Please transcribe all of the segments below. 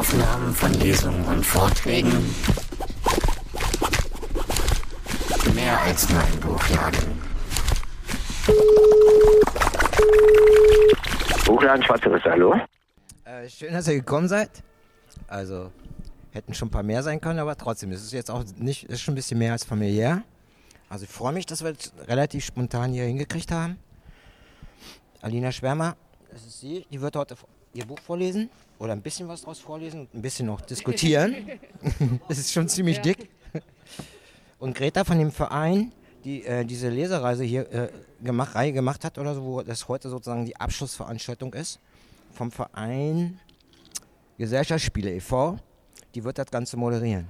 Audioaufnahmen von Lesungen und Vorträgen. Mehr als nur ein Buchladen. Buchladen Schwarze Risse, hallo? Äh, schön, dass ihr gekommen seid. Also, hätten schon ein paar mehr sein können, aber trotzdem, es ist jetzt auch nicht, ist schon ein bisschen mehr als familiär. Also ich freue mich, dass wir es relativ spontan hier hingekriegt haben. Alina Schwärmer, das ist sie, die wird heute ihr Buch vorlesen oder ein bisschen was draus vorlesen und ein bisschen noch diskutieren. das ist schon ziemlich ja. dick. Und Greta von dem Verein, die äh, diese Lesereise hier äh, gemacht, Reihe gemacht hat oder so, wo das heute sozusagen die Abschlussveranstaltung ist, vom Verein Gesellschaftsspiele e.V., die wird das Ganze moderieren.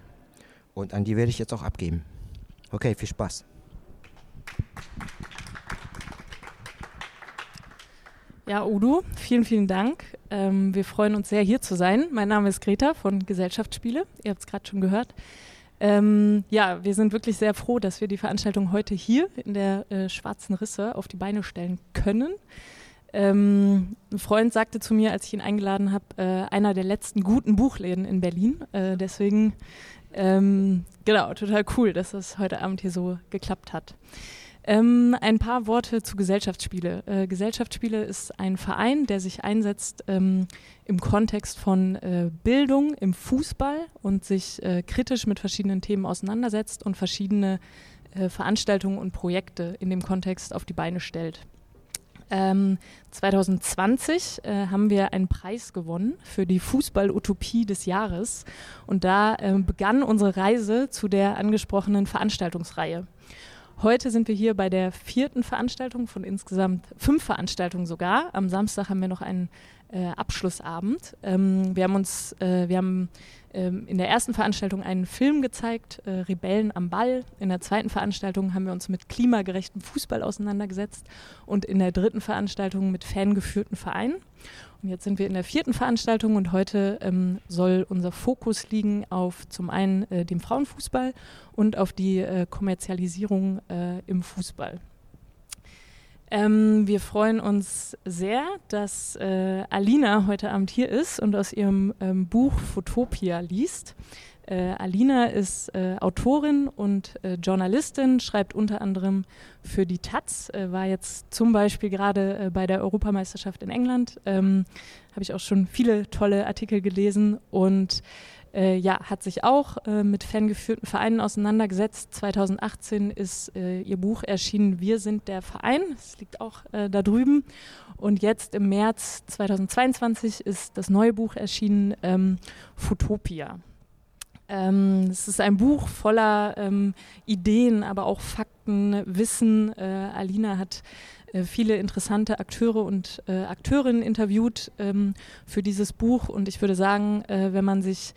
Und an die werde ich jetzt auch abgeben. Okay, viel Spaß. Ja, Udo, vielen, vielen Dank. Ähm, wir freuen uns sehr, hier zu sein. Mein Name ist Greta von Gesellschaftsspiele. Ihr habt es gerade schon gehört. Ähm, ja, wir sind wirklich sehr froh, dass wir die Veranstaltung heute hier in der äh, Schwarzen Risse auf die Beine stellen können. Ähm, ein Freund sagte zu mir, als ich ihn eingeladen habe, äh, einer der letzten guten Buchläden in Berlin. Äh, deswegen, ähm, genau, total cool, dass das heute Abend hier so geklappt hat. Ähm, ein paar Worte zu Gesellschaftsspiele. Äh, Gesellschaftsspiele ist ein Verein, der sich einsetzt ähm, im Kontext von äh, Bildung im Fußball und sich äh, kritisch mit verschiedenen Themen auseinandersetzt und verschiedene äh, Veranstaltungen und Projekte in dem Kontext auf die Beine stellt. Ähm, 2020 äh, haben wir einen Preis gewonnen für die Fußball-Utopie des Jahres und da äh, begann unsere Reise zu der angesprochenen Veranstaltungsreihe. Heute sind wir hier bei der vierten Veranstaltung von insgesamt fünf Veranstaltungen sogar. Am Samstag haben wir noch einen äh, Abschlussabend. Ähm, wir haben uns, äh, wir haben ähm, in der ersten Veranstaltung einen Film gezeigt, äh, Rebellen am Ball. In der zweiten Veranstaltung haben wir uns mit klimagerechtem Fußball auseinandergesetzt und in der dritten Veranstaltung mit fangeführten Vereinen. Jetzt sind wir in der vierten Veranstaltung und heute ähm, soll unser Fokus liegen auf zum einen äh, dem Frauenfußball und auf die äh, Kommerzialisierung äh, im Fußball. Ähm, wir freuen uns sehr, dass äh, Alina heute Abend hier ist und aus ihrem ähm, Buch Photopia liest. Äh, Alina ist äh, Autorin und äh, Journalistin, schreibt unter anderem für die Taz, äh, war jetzt zum Beispiel gerade äh, bei der Europameisterschaft in England, ähm, habe ich auch schon viele tolle Artikel gelesen und äh, ja, hat sich auch mit fangeführten Vereinen auseinandergesetzt. 2018 ist ihr Buch erschienen, Wir sind der Verein. Es liegt auch da drüben. Und jetzt im März 2022 ist das neue Buch erschienen, ähm, Futopia. Ähm, es ist ein Buch voller ähm, Ideen, aber auch Fakten, Wissen. Äh, Alina hat äh, viele interessante Akteure und äh, Akteurinnen interviewt ähm, für dieses Buch. Und ich würde sagen, äh, wenn man sich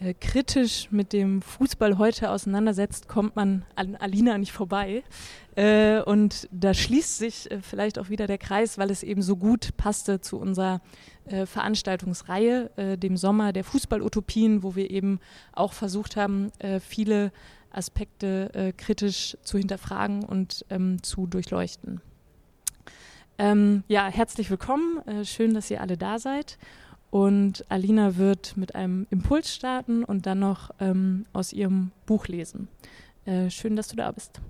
äh, kritisch mit dem Fußball heute auseinandersetzt, kommt man an Alina nicht vorbei. Äh, und da schließt sich äh, vielleicht auch wieder der Kreis, weil es eben so gut passte zu unserer Veranstaltungsreihe, dem Sommer der Fußballutopien, wo wir eben auch versucht haben, viele Aspekte kritisch zu hinterfragen und ähm, zu durchleuchten. Ähm, ja, herzlich willkommen. schön, dass ihr alle da seid. Und Alina wird mit einem Impuls starten und dann noch ähm, aus ihrem Buch lesen. schön, dass du da bist.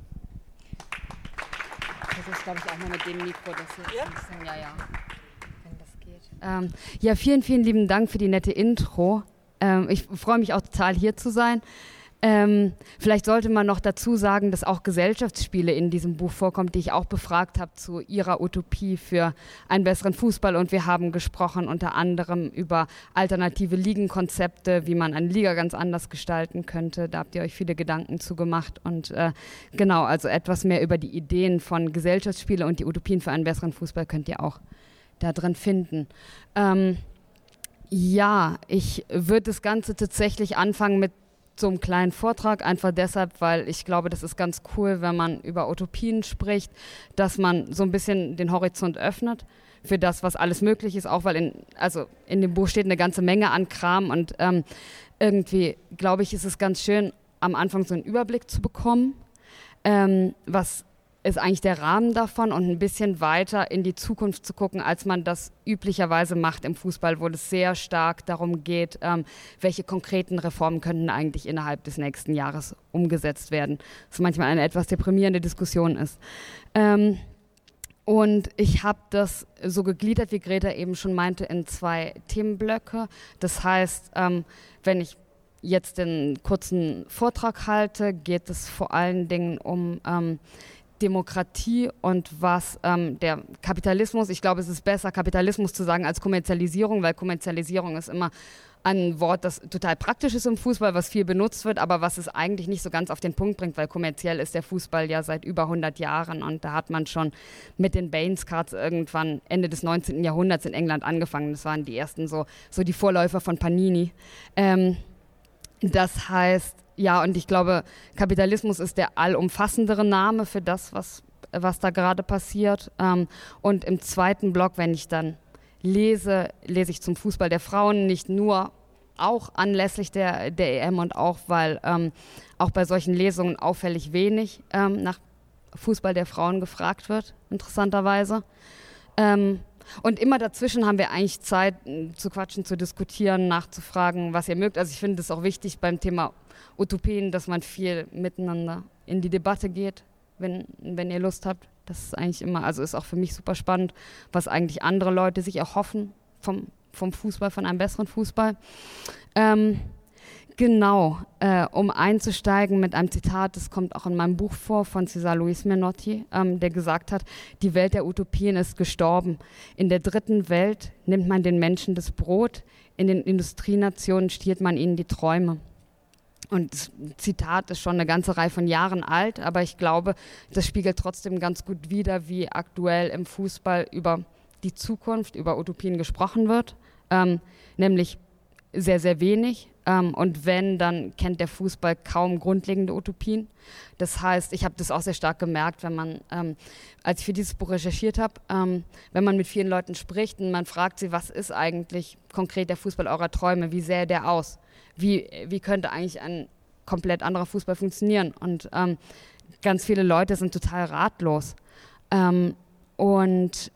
Das ist, glaube ich, auch mal mit dem Mikro, das jetzt ja? ein bisschen, ja, ja, wenn das geht. Ähm, ja, vielen, vielen lieben Dank für die nette Intro. Ähm, ich freue mich auch total hier zu sein. Ähm, vielleicht sollte man noch dazu sagen, dass auch Gesellschaftsspiele in diesem Buch vorkommt, die ich auch befragt habe zu ihrer Utopie für einen besseren Fußball. Und wir haben gesprochen unter anderem über alternative Ligenkonzepte, wie man eine Liga ganz anders gestalten könnte. Da habt ihr euch viele Gedanken zu gemacht. Und äh, genau, also etwas mehr über die Ideen von Gesellschaftsspiele und die Utopien für einen besseren Fußball könnt ihr auch da drin finden. Ähm, ja, ich würde das Ganze tatsächlich anfangen mit so einem kleinen Vortrag, einfach deshalb, weil ich glaube, das ist ganz cool, wenn man über Utopien spricht, dass man so ein bisschen den Horizont öffnet für das, was alles möglich ist, auch weil in, also in dem Buch steht eine ganze Menge an Kram und ähm, irgendwie, glaube ich, ist es ganz schön, am Anfang so einen Überblick zu bekommen, ähm, was ist eigentlich der Rahmen davon und ein bisschen weiter in die Zukunft zu gucken, als man das üblicherweise macht im Fußball, wo es sehr stark darum geht, ähm, welche konkreten Reformen könnten eigentlich innerhalb des nächsten Jahres umgesetzt werden. Was manchmal eine etwas deprimierende Diskussion ist. Ähm, und ich habe das so gegliedert, wie Greta eben schon meinte, in zwei Themenblöcke. Das heißt, ähm, wenn ich jetzt den kurzen Vortrag halte, geht es vor allen Dingen um ähm, Demokratie und was ähm, der Kapitalismus, ich glaube, es ist besser, Kapitalismus zu sagen als Kommerzialisierung, weil Kommerzialisierung ist immer ein Wort, das total praktisch ist im Fußball, was viel benutzt wird, aber was es eigentlich nicht so ganz auf den Punkt bringt, weil kommerziell ist der Fußball ja seit über 100 Jahren und da hat man schon mit den Baines Cards irgendwann Ende des 19. Jahrhunderts in England angefangen. Das waren die ersten so, so die Vorläufer von Panini. Ähm, das heißt, ja, und ich glaube, Kapitalismus ist der allumfassendere Name für das, was, was da gerade passiert. Ähm, und im zweiten Block, wenn ich dann lese, lese ich zum Fußball der Frauen nicht nur auch anlässlich der, der EM und auch, weil ähm, auch bei solchen Lesungen auffällig wenig ähm, nach Fußball der Frauen gefragt wird, interessanterweise. Ähm, und immer dazwischen haben wir eigentlich Zeit zu quatschen, zu diskutieren, nachzufragen, was ihr mögt. Also ich finde es auch wichtig beim Thema Utopien, dass man viel miteinander in die Debatte geht, wenn, wenn ihr Lust habt. Das ist eigentlich immer, also ist auch für mich super spannend, was eigentlich andere Leute sich erhoffen vom, vom Fußball, von einem besseren Fußball. Ähm, genau, äh, um einzusteigen mit einem Zitat, das kommt auch in meinem Buch vor, von Cesar Luis Menotti, ähm, der gesagt hat, die Welt der Utopien ist gestorben. In der dritten Welt nimmt man den Menschen das Brot, in den Industrienationen stiehlt man ihnen die Träume. Und das Zitat ist schon eine ganze Reihe von Jahren alt, aber ich glaube, das spiegelt trotzdem ganz gut wider, wie aktuell im Fußball über die Zukunft, über Utopien gesprochen wird. Ähm, nämlich sehr, sehr wenig. Ähm, und wenn, dann kennt der Fußball kaum grundlegende Utopien. Das heißt, ich habe das auch sehr stark gemerkt, wenn man, ähm, als ich für dieses Buch recherchiert habe, ähm, wenn man mit vielen Leuten spricht und man fragt sie, was ist eigentlich konkret der Fußball eurer Träume, wie sähe der aus? Wie, wie könnte eigentlich ein komplett anderer Fußball funktionieren. Und ähm, ganz viele Leute sind total ratlos. Ähm, und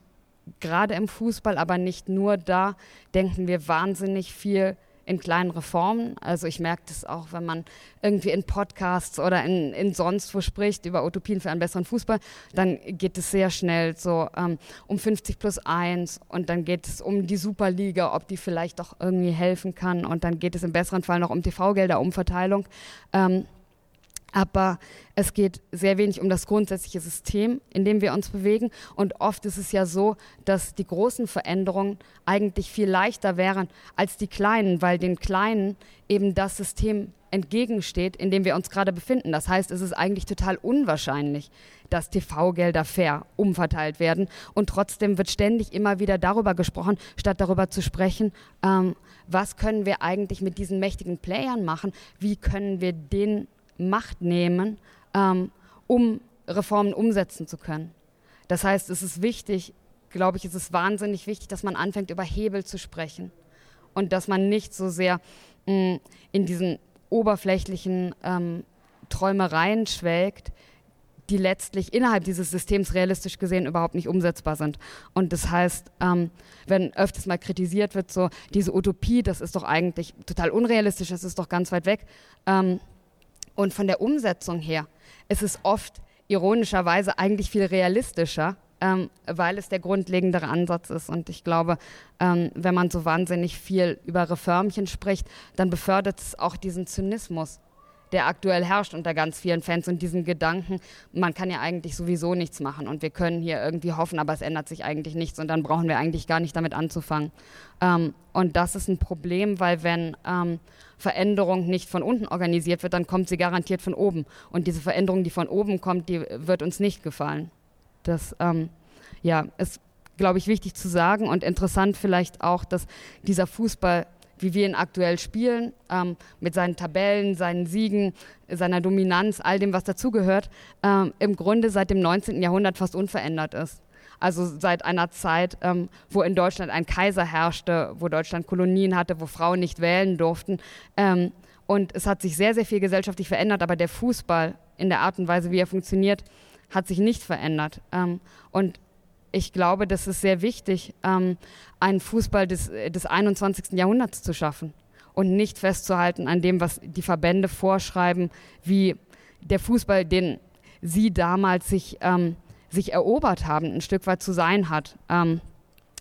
gerade im Fußball, aber nicht nur da, denken wir wahnsinnig viel in kleinen Reformen. Also ich merke das auch, wenn man irgendwie in Podcasts oder in, in sonst wo spricht über Utopien für einen besseren Fußball, dann geht es sehr schnell so ähm, um 50 plus 1 und dann geht es um die Superliga, ob die vielleicht doch irgendwie helfen kann und dann geht es im besseren Fall noch um TV-Gelder, Umverteilung. Ähm, aber es geht sehr wenig um das grundsätzliche System, in dem wir uns bewegen. Und oft ist es ja so, dass die großen Veränderungen eigentlich viel leichter wären als die kleinen, weil den kleinen eben das System entgegensteht, in dem wir uns gerade befinden. Das heißt, es ist eigentlich total unwahrscheinlich, dass TV-Gelder fair umverteilt werden. Und trotzdem wird ständig immer wieder darüber gesprochen, statt darüber zu sprechen, ähm, was können wir eigentlich mit diesen mächtigen Playern machen, wie können wir den Macht nehmen, ähm, um Reformen umsetzen zu können. Das heißt, es ist wichtig, glaube ich, es ist wahnsinnig wichtig, dass man anfängt, über Hebel zu sprechen und dass man nicht so sehr mh, mm, in diesen oberflächlichen ähm, Träumereien schwelgt, die letztlich innerhalb dieses Systems realistisch gesehen überhaupt nicht umsetzbar sind. Und das heißt, ähm, wenn öfters mal kritisiert wird, so diese Utopie, das ist doch eigentlich total unrealistisch, das ist doch ganz weit weg. Ähm, und von der Umsetzung her ist es oft ironischerweise eigentlich viel realistischer, ähm, weil es der grundlegendere Ansatz ist. Und ich glaube, ähm, wenn man so wahnsinnig viel über Reformchen spricht, dann befördert es auch diesen Zynismus der aktuell herrscht unter ganz vielen Fans und diesen Gedanken, man kann ja eigentlich sowieso nichts machen und wir können hier irgendwie hoffen, aber es ändert sich eigentlich nichts und dann brauchen wir eigentlich gar nicht damit anzufangen. Ähm, und das ist ein Problem, weil wenn ähm, Veränderung nicht von unten organisiert wird, dann kommt sie garantiert von oben. Und diese Veränderung, die von oben kommt, die wird uns nicht gefallen. Das ähm, ja, ist, glaube ich, wichtig zu sagen und interessant vielleicht auch, dass dieser Fußball wie wir ihn aktuell spielen, ähm, mit seinen Tabellen, seinen Siegen, seiner Dominanz, all dem, was dazugehört, ähm, im Grunde seit dem 19. Jahrhundert fast unverändert ist. Also seit einer Zeit, ähm, wo in Deutschland ein Kaiser herrschte, wo Deutschland Kolonien hatte, wo Frauen nicht wählen durften. Ähm, und es hat sich sehr, sehr viel gesellschaftlich verändert, aber der Fußball in der Art und Weise, wie er funktioniert, hat sich nicht verändert. Ähm, und ich glaube, das ist sehr wichtig, ähm, einen Fußball des, des 21. Jahrhunderts zu schaffen und nicht festzuhalten an dem, was die Verbände vorschreiben, wie der Fußball, den sie damals sich, ähm, sich erobert haben, ein Stück weit zu sein hat. Ähm,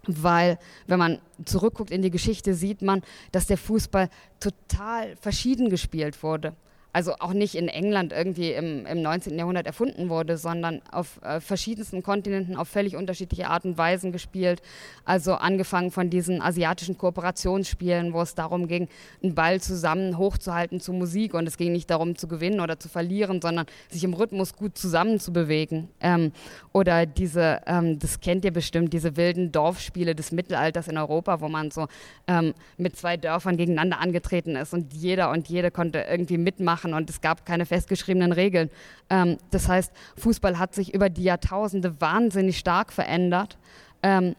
weil wenn man zurückguckt in die Geschichte, sieht man, dass der Fußball total verschieden gespielt wurde also auch nicht in England irgendwie im, im 19. Jahrhundert erfunden wurde, sondern auf äh, verschiedensten Kontinenten auf völlig unterschiedliche Art und Weisen gespielt. Also angefangen von diesen asiatischen Kooperationsspielen, wo es darum ging, einen Ball zusammen hochzuhalten zu Musik und es ging nicht darum zu gewinnen oder zu verlieren, sondern sich im Rhythmus gut zusammen zu bewegen. Ähm, oder diese, ähm, das kennt ihr bestimmt, diese wilden Dorfspiele des Mittelalters in Europa, wo man so ähm, mit zwei Dörfern gegeneinander angetreten ist und jeder und jede konnte irgendwie mitmachen machen und es gab keine festgeschriebenen Regeln. Ähm, das heißt, Fußball hat sich über die Jahrtausende wahnsinnig stark verändert, ähm,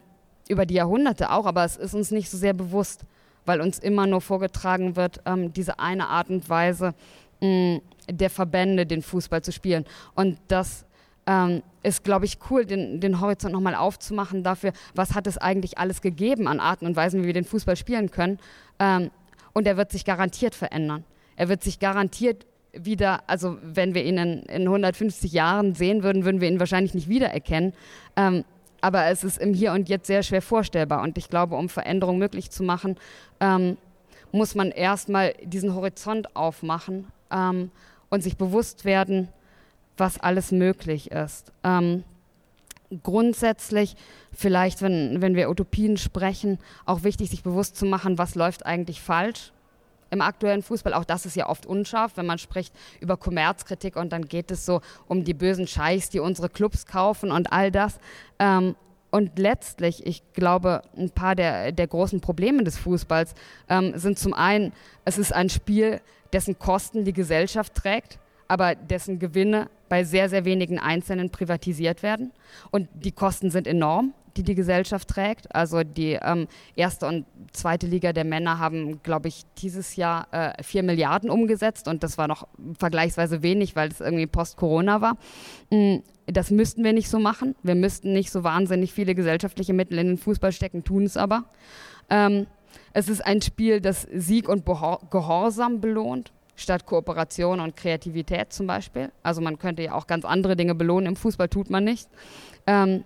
über die Jahrhunderte auch, aber es ist uns nicht so sehr bewusst, weil uns immer nur vorgetragen wird, ähm, diese eine Art und Weise mh, der Verbände, den Fußball zu spielen. Und das ähm, ist, glaube ich, cool, den, den Horizont nochmal aufzumachen dafür, was hat es eigentlich alles gegeben an Arten und Weisen, wie wir den Fußball spielen können. Ähm, und er wird sich garantiert verändern. Er wird sich garantiert wieder, also wenn wir ihn in, in 150 Jahren sehen würden, würden wir ihn wahrscheinlich nicht wiedererkennen. Ähm, aber es ist im Hier und Jetzt sehr schwer vorstellbar. Und ich glaube, um Veränderung möglich zu machen, ähm, muss man erstmal diesen Horizont aufmachen ähm, und sich bewusst werden, was alles möglich ist. Ähm, grundsätzlich vielleicht, wenn, wenn wir Utopien sprechen, auch wichtig, sich bewusst zu machen, was läuft eigentlich falsch im aktuellen Fußball. Auch das ist ja oft unscharf, wenn man spricht über Kommerzkritik und dann geht es so um die bösen Scheichs, die unsere Clubs kaufen und all das. Ähm, und letztlich, ich glaube, ein paar der, der großen Probleme des Fußballs ähm, sind zum einen, es ist ein Spiel, dessen Kosten die Gesellschaft trägt, aber dessen Gewinne bei sehr, sehr wenigen Einzelnen privatisiert werden. Und die Kosten sind enorm die die Gesellschaft trägt. Also die ähm, erste und zweite Liga der Männer haben, glaube ich, dieses Jahr äh, 4 Milliarden umgesetzt und das war noch vergleichsweise wenig, weil es irgendwie post-Corona war. Mm, das müssten wir nicht so machen. Wir müssten nicht so wahnsinnig viele gesellschaftliche Mittel in den Fußball stecken, tun es aber. Ähm, es ist ein Spiel, das Sieg und Gehorsam belohnt statt Kooperation und Kreativität zum Beispiel. Also man könnte ja auch ganz andere Dinge belohnen, im Fußball tut man nicht. Ähm,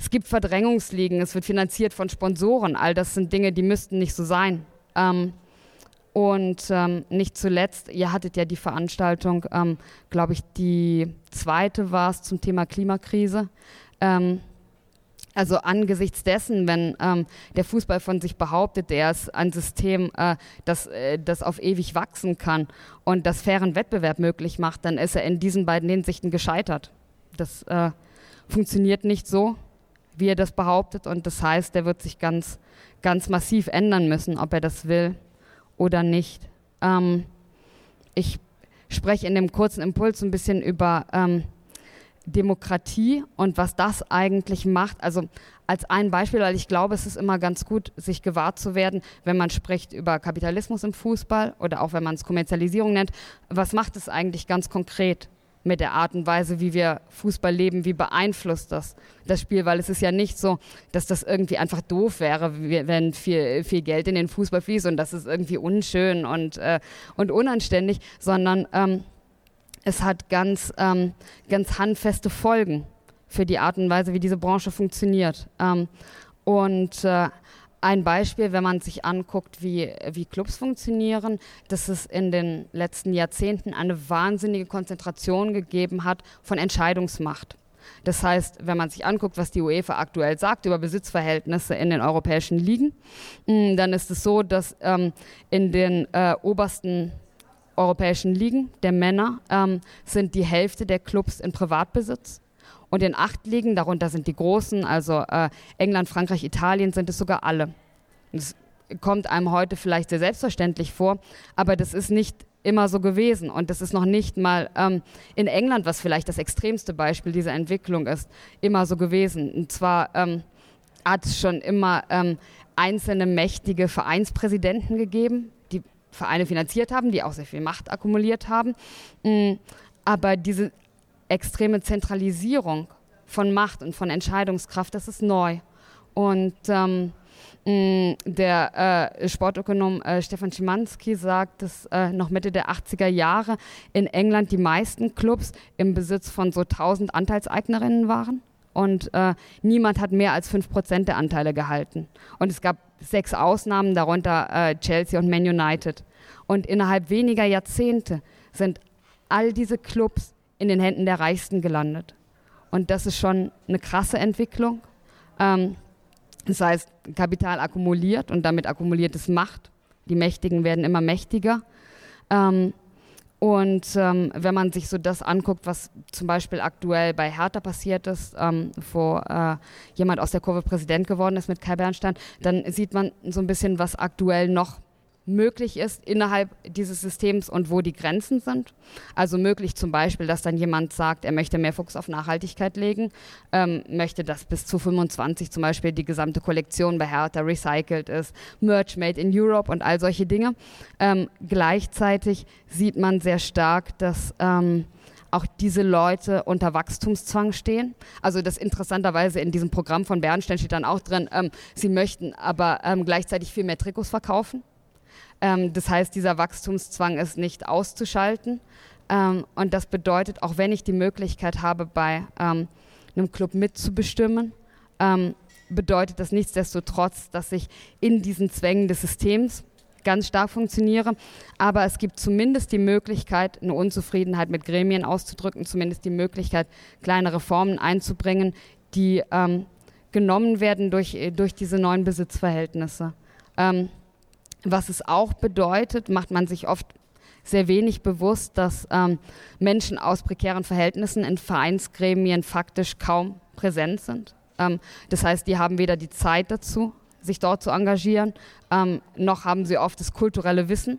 es gibt Verdrängungsligen, es wird finanziert von Sponsoren. All das sind Dinge, die müssten nicht so sein. Ähm, und ähm, nicht zuletzt, ihr hattet ja die Veranstaltung, ähm, glaube ich, die zweite war es zum Thema Klimakrise. Ähm, also angesichts dessen, wenn ähm, der Fußball von sich behauptet, er ist ein System, äh, das, äh, das auf ewig wachsen kann und das fairen Wettbewerb möglich macht, dann ist er in diesen beiden Hinsichten gescheitert. Das äh, funktioniert nicht so wie er das behauptet. Und das heißt, er wird sich ganz, ganz massiv ändern müssen, ob er das will oder nicht. Ähm, ich spreche in dem kurzen Impuls ein bisschen über ähm, Demokratie und was das eigentlich macht. Also als ein Beispiel, weil ich glaube, es ist immer ganz gut, sich gewahr zu werden, wenn man spricht über Kapitalismus im Fußball oder auch wenn man es Kommerzialisierung nennt. Was macht es eigentlich ganz konkret? Mit der Art und Weise, wie wir Fußball leben, wie beeinflusst das das Spiel, weil es ist ja nicht so, dass das irgendwie einfach doof wäre, wenn viel, viel Geld in den Fußball fließt und das ist irgendwie unschön und, äh, und unanständig, sondern ähm, es hat ganz, ähm, ganz handfeste Folgen für die Art und Weise, wie diese Branche funktioniert. Ähm, und äh, ein Beispiel, wenn man sich anguckt, wie, wie Clubs funktionieren, dass es in den letzten Jahrzehnten eine wahnsinnige Konzentration gegeben hat von Entscheidungsmacht. Das heißt, wenn man sich anguckt, was die UEFA aktuell sagt über Besitzverhältnisse in den europäischen Ligen, mm, dann ist es so, dass ähm, in den äh, obersten europäischen Ligen der Männer ähm, sind die Hälfte der Clubs in Privatbesitz und in acht Ligen, darunter sind die großen, also äh, England, Frankreich, Italien, sind es sogar alle. Das kommt einem heute vielleicht sehr selbstverständlich vor, aber das ist nicht immer so gewesen. Und das ist noch nicht mal ähm, in England, was vielleicht das extremste Beispiel dieser Entwicklung ist, immer so gewesen. Und zwar ähm, hat es schon immer ähm, einzelne mächtige Vereinspräsidenten gegeben, die Vereine finanziert haben, die auch sehr viel Macht akkumuliert haben. Mm, aber diese extreme Zentralisierung von Macht und von Entscheidungskraft, das ist neu. Und ähm, der äh, Sportökonom äh, Stefan Schimanski sagt, dass äh, noch Mitte der 80er Jahre in England die meisten Clubs im Besitz von so 1000 Anteilseignerinnen waren. Und äh, niemand hat mehr als 5% der Anteile gehalten. Und es gab sechs Ausnahmen, darunter äh, Chelsea und Man United. Und innerhalb weniger Jahrzehnte sind all diese Clubs in den Händen der Reichsten gelandet. Und das ist schon eine krasse Entwicklung. Ähm, das heißt, Kapital akkumuliert und damit akkumuliert es Macht. Die Mächtigen werden immer mächtiger. Ähm, und ähm, wenn man sich so das anguckt, was zum Beispiel aktuell bei Hertha passiert ist, ähm, wo äh, jemand aus der Kurve Präsident geworden ist mit Kai Bernstein, dann sieht man so ein bisschen, was aktuell noch möglich ist innerhalb dieses Systems und wo die Grenzen sind. Also möglich zum Beispiel, dass dann jemand sagt, er möchte mehr Fokus auf Nachhaltigkeit legen, ähm, möchte, dass bis zu 25 zum Beispiel die gesamte Kollektion bei Hertha recycelt ist, Merch made in Europe und all solche Dinge. Ähm, gleichzeitig sieht man sehr stark, dass ähm, auch diese Leute unter Wachstumszwang stehen. Also das interessanterweise in diesem Programm von Bernstein steht dann auch drin, ähm, sie möchten aber ähm, gleichzeitig viel mehr Trikots verkaufen. Ähm, das heißt, dieser Wachstumszwang ist nicht auszuschalten. Ähm, und das bedeutet, auch wenn ich die Möglichkeit habe, bei ähm, einem Club mitzubestimmen, ähm, bedeutet das nichtsdestotrotz, dass ich in diesen Zwängen des Systems ganz stark funktioniere. Aber es gibt zumindest die Möglichkeit, eine Unzufriedenheit mit Gremien auszudrücken, zumindest die Möglichkeit, kleine Reformen einzubringen, die ähm, genommen werden durch, durch diese neuen Besitzverhältnisse. Ähm, was es auch bedeutet, macht man sich oft sehr wenig bewusst, dass ähm, Menschen aus prekären Verhältnissen in Vereinsgremien faktisch kaum präsent sind. Ähm, das heißt, die haben weder die Zeit dazu, sich dort zu engagieren, ähm, noch haben sie oft das kulturelle Wissen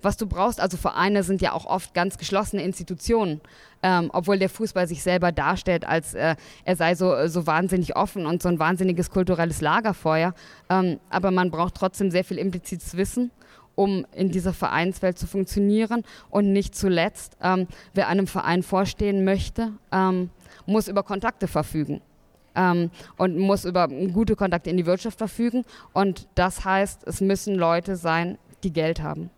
was du brauchst. Also Vereine sind ja auch oft ganz geschlossene Institutionen, ähm, obwohl der Fußball sich selber darstellt, als äh, er sei so, so wahnsinnig offen und so ein wahnsinniges kulturelles Lagerfeuer. Ähm, aber man braucht trotzdem sehr viel implizites Wissen um in dieser Vereinswelt zu funktionieren. Und nicht zuletzt, ähm, wer einem Verein vorstehen möchte, ähm, muss über Kontakte verfügen. Ähm, und muss über gute Kontakte in die Wirtschaft verfügen. Und das heißt, es müssen Leute sein, die Geld haben.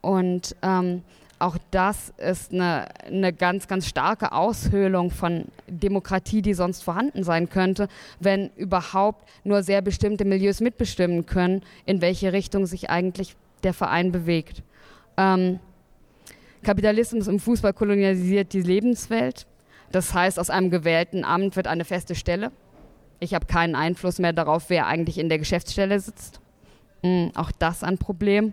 Und ähm, auch das ist eine, eine ganz, ganz starke Aushöhlung von Demokratie, die sonst vorhanden sein könnte, wenn überhaupt nur sehr bestimmte Milieus mitbestimmen können, in welche Richtung sich eigentlich der Verein bewegt. Ähm, Kapitalismus im Fußball kolonialisiert die Lebenswelt. Das heißt, aus einem gewählten Amt wird eine feste Stelle. Ich habe keinen Einfluss mehr darauf, wer eigentlich in der Geschäftsstelle sitzt. Mhm, auch das ein Problem.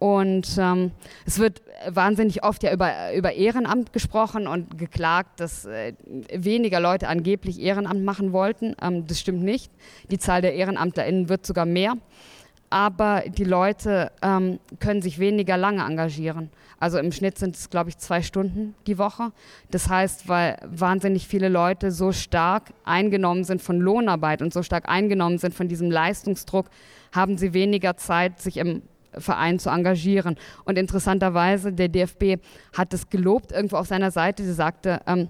Und ähm, es wird wahnsinnig oft ja über, über Ehrenamt gesprochen und geklagt, dass äh, weniger Leute angeblich Ehrenamt machen wollten. Ähm, das stimmt nicht. Die Zahl der EhrenamtlerInnen wird sogar mehr. Aber die Leute ähm, können sich weniger lange engagieren. Also im Schnitt sind es, glaube ich, zwei Stunden die Woche. Das heißt, weil wahnsinnig viele Leute so stark eingenommen sind von Lohnarbeit und so stark eingenommen sind von diesem Leistungsdruck, haben sie weniger Zeit, sich im Verein zu engagieren. Und interessanterweise, der DFB hat es gelobt irgendwo auf seiner Seite. Sie sagte, ähm,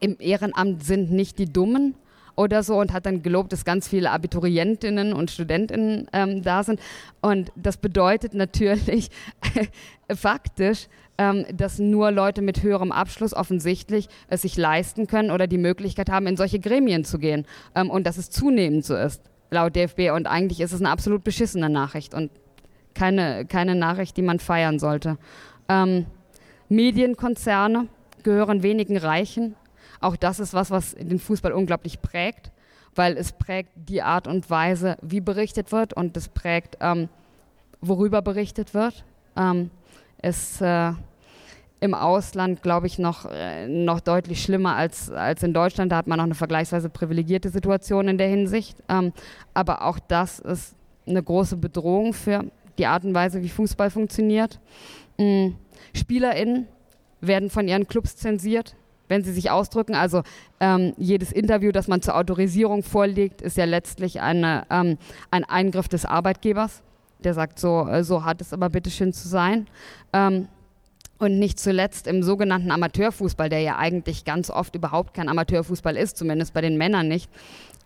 im Ehrenamt sind nicht die Dummen oder so und hat dann gelobt, dass ganz viele Abiturientinnen und Studentinnen ähm, da sind. Und das bedeutet natürlich faktisch, ähm, dass nur Leute mit höherem Abschluss offensichtlich es sich leisten können oder die Möglichkeit haben, in solche Gremien zu gehen. Ähm, und dass es zunehmend so ist, laut DFB. Und eigentlich ist es eine absolut beschissene Nachricht. Und keine, keine Nachricht, die man feiern sollte. Ähm, Medienkonzerne gehören wenigen Reichen. Auch das ist was, was den Fußball unglaublich prägt, weil es prägt die Art und Weise, wie berichtet wird und es prägt, ähm, worüber berichtet wird. Ähm, ist äh, im Ausland, glaube ich, noch, äh, noch deutlich schlimmer als, als in Deutschland. Da hat man noch eine vergleichsweise privilegierte Situation in der Hinsicht. Ähm, aber auch das ist eine große Bedrohung für die Art und Weise, wie Fußball funktioniert. Mhm. SpielerInnen werden von ihren Clubs zensiert, wenn sie sich ausdrücken. Also ähm, jedes Interview, das man zur Autorisierung vorlegt, ist ja letztlich eine, ähm, ein Eingriff des Arbeitgebers. Der sagt, so, äh, so hat es aber bitteschön zu sein. Ähm, Und nicht zuletzt im sogenannten Amateurfußball, der ja eigentlich ganz oft überhaupt kein Amateurfußball ist, zumindest bei den Männern nicht,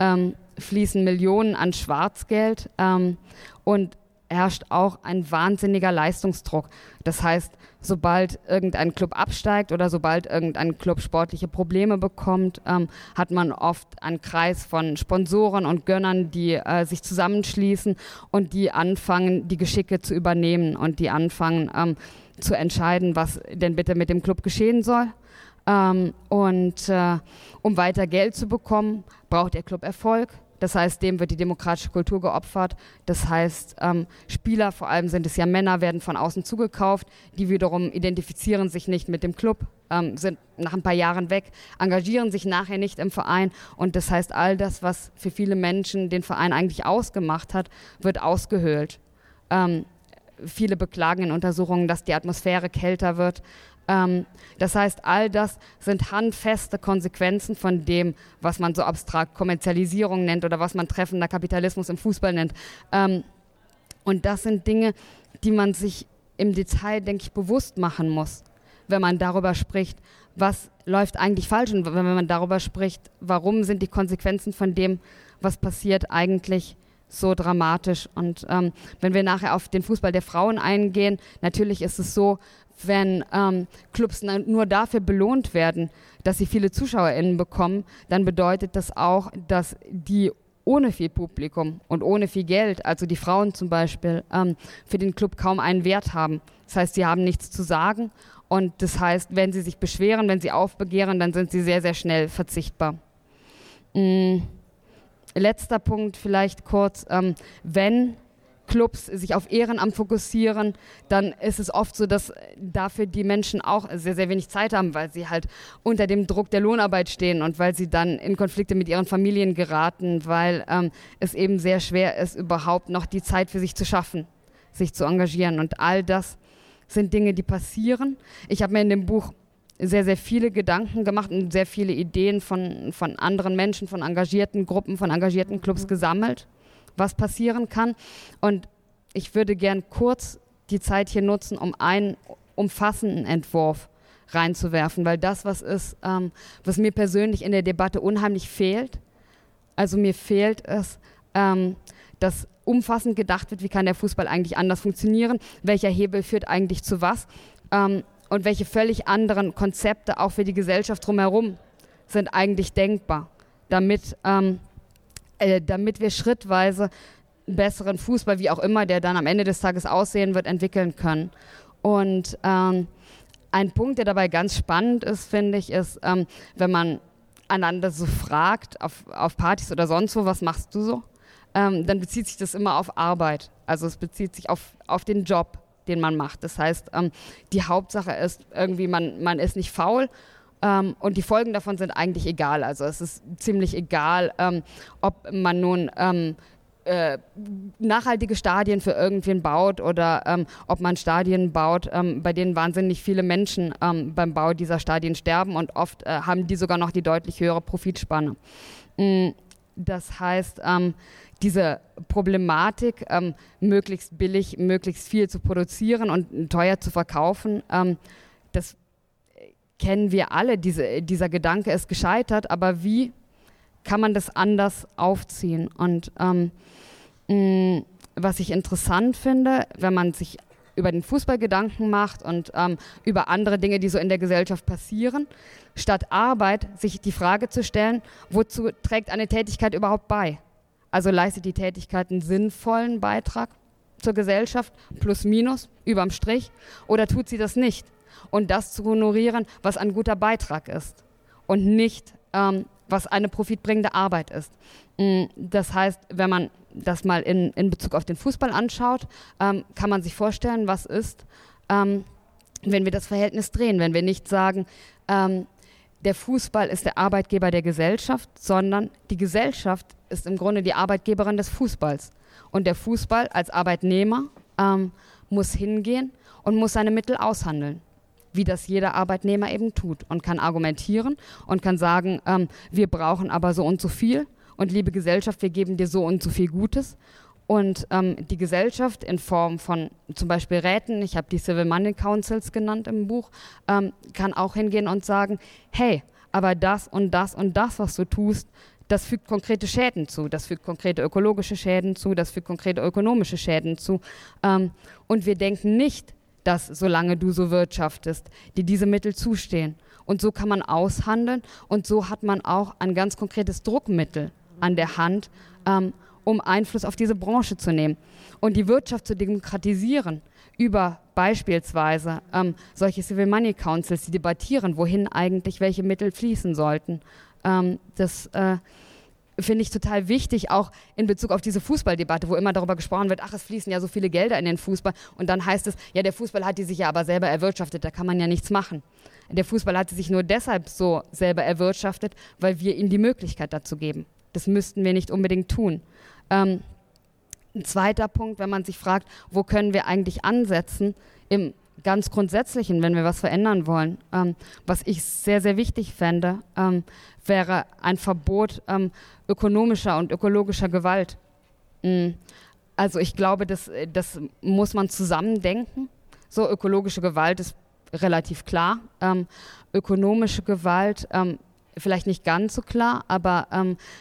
ähm, fließen Millionen an Schwarzgeld ähm, und herrscht auch ein wahnsinniger Leistungsdruck. Das heißt, sobald irgendein Club absteigt oder sobald irgendein Club sportliche Probleme bekommt, ähm, hat man oft einen Kreis von Sponsoren und Gönnern, die äh, sich zusammenschließen und die anfangen, die Geschicke zu übernehmen und die anfangen ähm, zu entscheiden, was denn bitte mit dem Club geschehen soll. Ähm, und äh, um weiter Geld zu bekommen, braucht der Club Erfolg. Das heißt, dem wird die demokratische Kultur geopfert. Das heißt, ähm, Spieler, vor allem sind es ja Männer, werden von außen zugekauft. Die wiederum identifizieren sich nicht mit dem Club, ähm, sind nach ein paar Jahren weg, engagieren sich nachher nicht im Verein. Und das heißt, all das, was für viele Menschen den Verein eigentlich ausgemacht hat, wird ausgehöhlt. Ähm, viele beklagen in Untersuchungen, dass die Atmosphäre kälter wird. Ähm, das heißt, all das sind handfeste Konsequenzen von dem, was man so abstrakt Kommerzialisierung nennt oder was man treffender Kapitalismus im Fußball nennt. Ähm, und das sind Dinge, die man sich im Detail, denke ich, bewusst machen muss, wenn man darüber spricht, was läuft eigentlich falsch und wenn man darüber spricht, warum sind die Konsequenzen von dem, was passiert, eigentlich so dramatisch. Und ähm, wenn wir nachher auf den Fußball der Frauen eingehen, natürlich ist es so, wenn ähm, Clubs nur dafür belohnt werden, dass sie viele ZuschauerInnen bekommen, dann bedeutet das auch, dass die ohne viel Publikum und ohne viel Geld, also die Frauen zum Beispiel, ähm, für den Club kaum einen Wert haben. Das heißt, sie haben nichts zu sagen und das heißt, wenn sie sich beschweren, wenn sie aufbegehren, dann sind sie sehr, sehr schnell verzichtbar. Mhm. Letzter Punkt vielleicht kurz, ähm, wenn Clubs sich auf Ehrenamt fokussieren, dann ist es oft so, dass dafür die Menschen auch sehr, sehr wenig Zeit haben, weil sie halt unter dem Druck der Lohnarbeit stehen und weil sie dann in Konflikte mit ihren Familien geraten, weil ähm, es eben sehr schwer ist, überhaupt noch die Zeit für sich zu schaffen, sich zu engagieren. Und all das sind Dinge, die passieren. Ich habe mir in dem Buch sehr, sehr viele Gedanken gemacht und sehr viele Ideen von, von anderen Menschen, von engagierten Gruppen, von engagierten Clubs gesammelt was passieren kann. Und ich würde gern kurz die Zeit hier nutzen, um einen umfassenden Entwurf reinzuwerfen, weil das was ist, ähm, was mir persönlich in der Debatte unheimlich fehlt. Also mir fehlt es, ähm, dass umfassend gedacht wird, wie kann der Fußball eigentlich anders funktionieren, welcher Hebel führt eigentlich zu was ähm, und welche völlig anderen Konzepte auch für die Gesellschaft drumherum sind eigentlich denkbar, damit ähm, äh, damit wir schrittweise besseren Fußball, wie auch immer der dann am Ende des Tages aussehen wird, entwickeln können. Und ähm, ein Punkt, der dabei ganz spannend ist, finde ich, ist, ähm, wenn man einander so fragt, auf, auf Partys oder sonst wo, was machst du so? Ähm, dann bezieht sich das immer auf Arbeit. Also es bezieht sich auf, auf den Job, den man macht. Das heißt, ähm, die Hauptsache ist irgendwie, man, man ist nicht faul ähm, und die Folgen davon sind eigentlich egal. Also es ist ziemlich egal, ähm, ob man nun ähm, äh, nachhaltige Stadien für irgendwen baut oder ähm, ob man Stadien baut, ähm, bei denen wahnsinnig viele Menschen ähm, beim Bau dieser Stadien sterben und oft äh, haben die sogar noch die deutlich höhere Profitspanne. Mm, das heißt, diese Problematik, möglichst billig, möglichst viel zu produzieren und teuer zu verkaufen, das kennen wir alle, diese, dieser Gedanke ist gescheitert, aber wie kann man das anders aufziehen? Und ähm, mh, was ich interessant finde, wenn man sich über den Fußball Gedanken macht und ähm, über andere Dinge, die so in der Gesellschaft passieren, statt Arbeit sich die Frage zu stellen, wozu trägt eine Tätigkeit überhaupt bei? Also leistet die Tätigkeit einen sinnvollen Beitrag zur Gesellschaft, plus minus, überm Strich, oder tut sie das nicht? Und das zu honorieren, was ein guter Beitrag ist und nicht, ähm, was eine profitbringende Arbeit ist. Mm, das heißt, wenn man das mal in, in Bezug auf den Fußball anschaut, ähm, kann man sich vorstellen, was ist, ähm, wenn wir das Verhältnis drehen, wenn wir nicht sagen, ähm, der Fußball ist der Arbeitgeber der Gesellschaft, sondern die Gesellschaft ist im Grunde die Arbeitgeberin des Fußballs. Und der Fußball als Arbeitnehmer ähm, muss hingehen und muss seine Mittel aushandeln wie das jeder Arbeitnehmer eben tut und kann argumentieren und kann sagen, ähm, wir brauchen aber so und so viel und liebe Gesellschaft, wir geben dir so und so viel Gutes Und ähm, die Gesellschaft in Form von zum Beispiel Räten, ich habe die Civil Money Councils genannt im Buch, ähm, kann auch hingehen und sagen, hey, aber das und das und das, was du tust, das fügt konkrete Schäden zu, das fügt konkrete ökologische Schäden zu, das fügt konkrete ökonomische Schäden zu. Ähm, und wir denken nicht, dass solange du so wirtschaftest, dir diese Mittel zustehen. Und so kann man aushandeln und so hat man auch ein ganz konkretes Druckmittel an der Hand, ähm, um Einfluss auf diese Branche zu nehmen und die Wirtschaft zu demokratisieren über beispielsweise ähm, solche Civil Money Councils, die debattieren, wohin eigentlich welche Mittel fließen sollten. Ähm, das äh, finde ich total wichtig, auch in Bezug auf diese Fußballdebatte, wo immer darüber gesprochen wird, ach, es fließen ja so viele Gelder in den Fußball und dann heißt es, ja, der Fußball hat die sich ja aber selber erwirtschaftet, da kann man ja nichts machen. Der Fußball hat sie sich nur deshalb so selber erwirtschaftet, weil wir ihm die Möglichkeit dazu geben. Das müssten wir nicht unbedingt tun. Ähm, ein zweiter Punkt, wenn man sich fragt, wo können wir eigentlich ansetzen, im ganz Grundsätzlichen, wenn wir was verändern wollen, ähm, was ich sehr, sehr wichtig fände, ähm, wäre ein Verbot ähm, ökonomischer und ökologischer Gewalt. Mhm. Also ich glaube, das, das muss man zusammendenken. So, ökologische Gewalt ist relativ klar. Ähm, ökonomische Gewalt ähm, vielleicht nicht ganz so klar, aber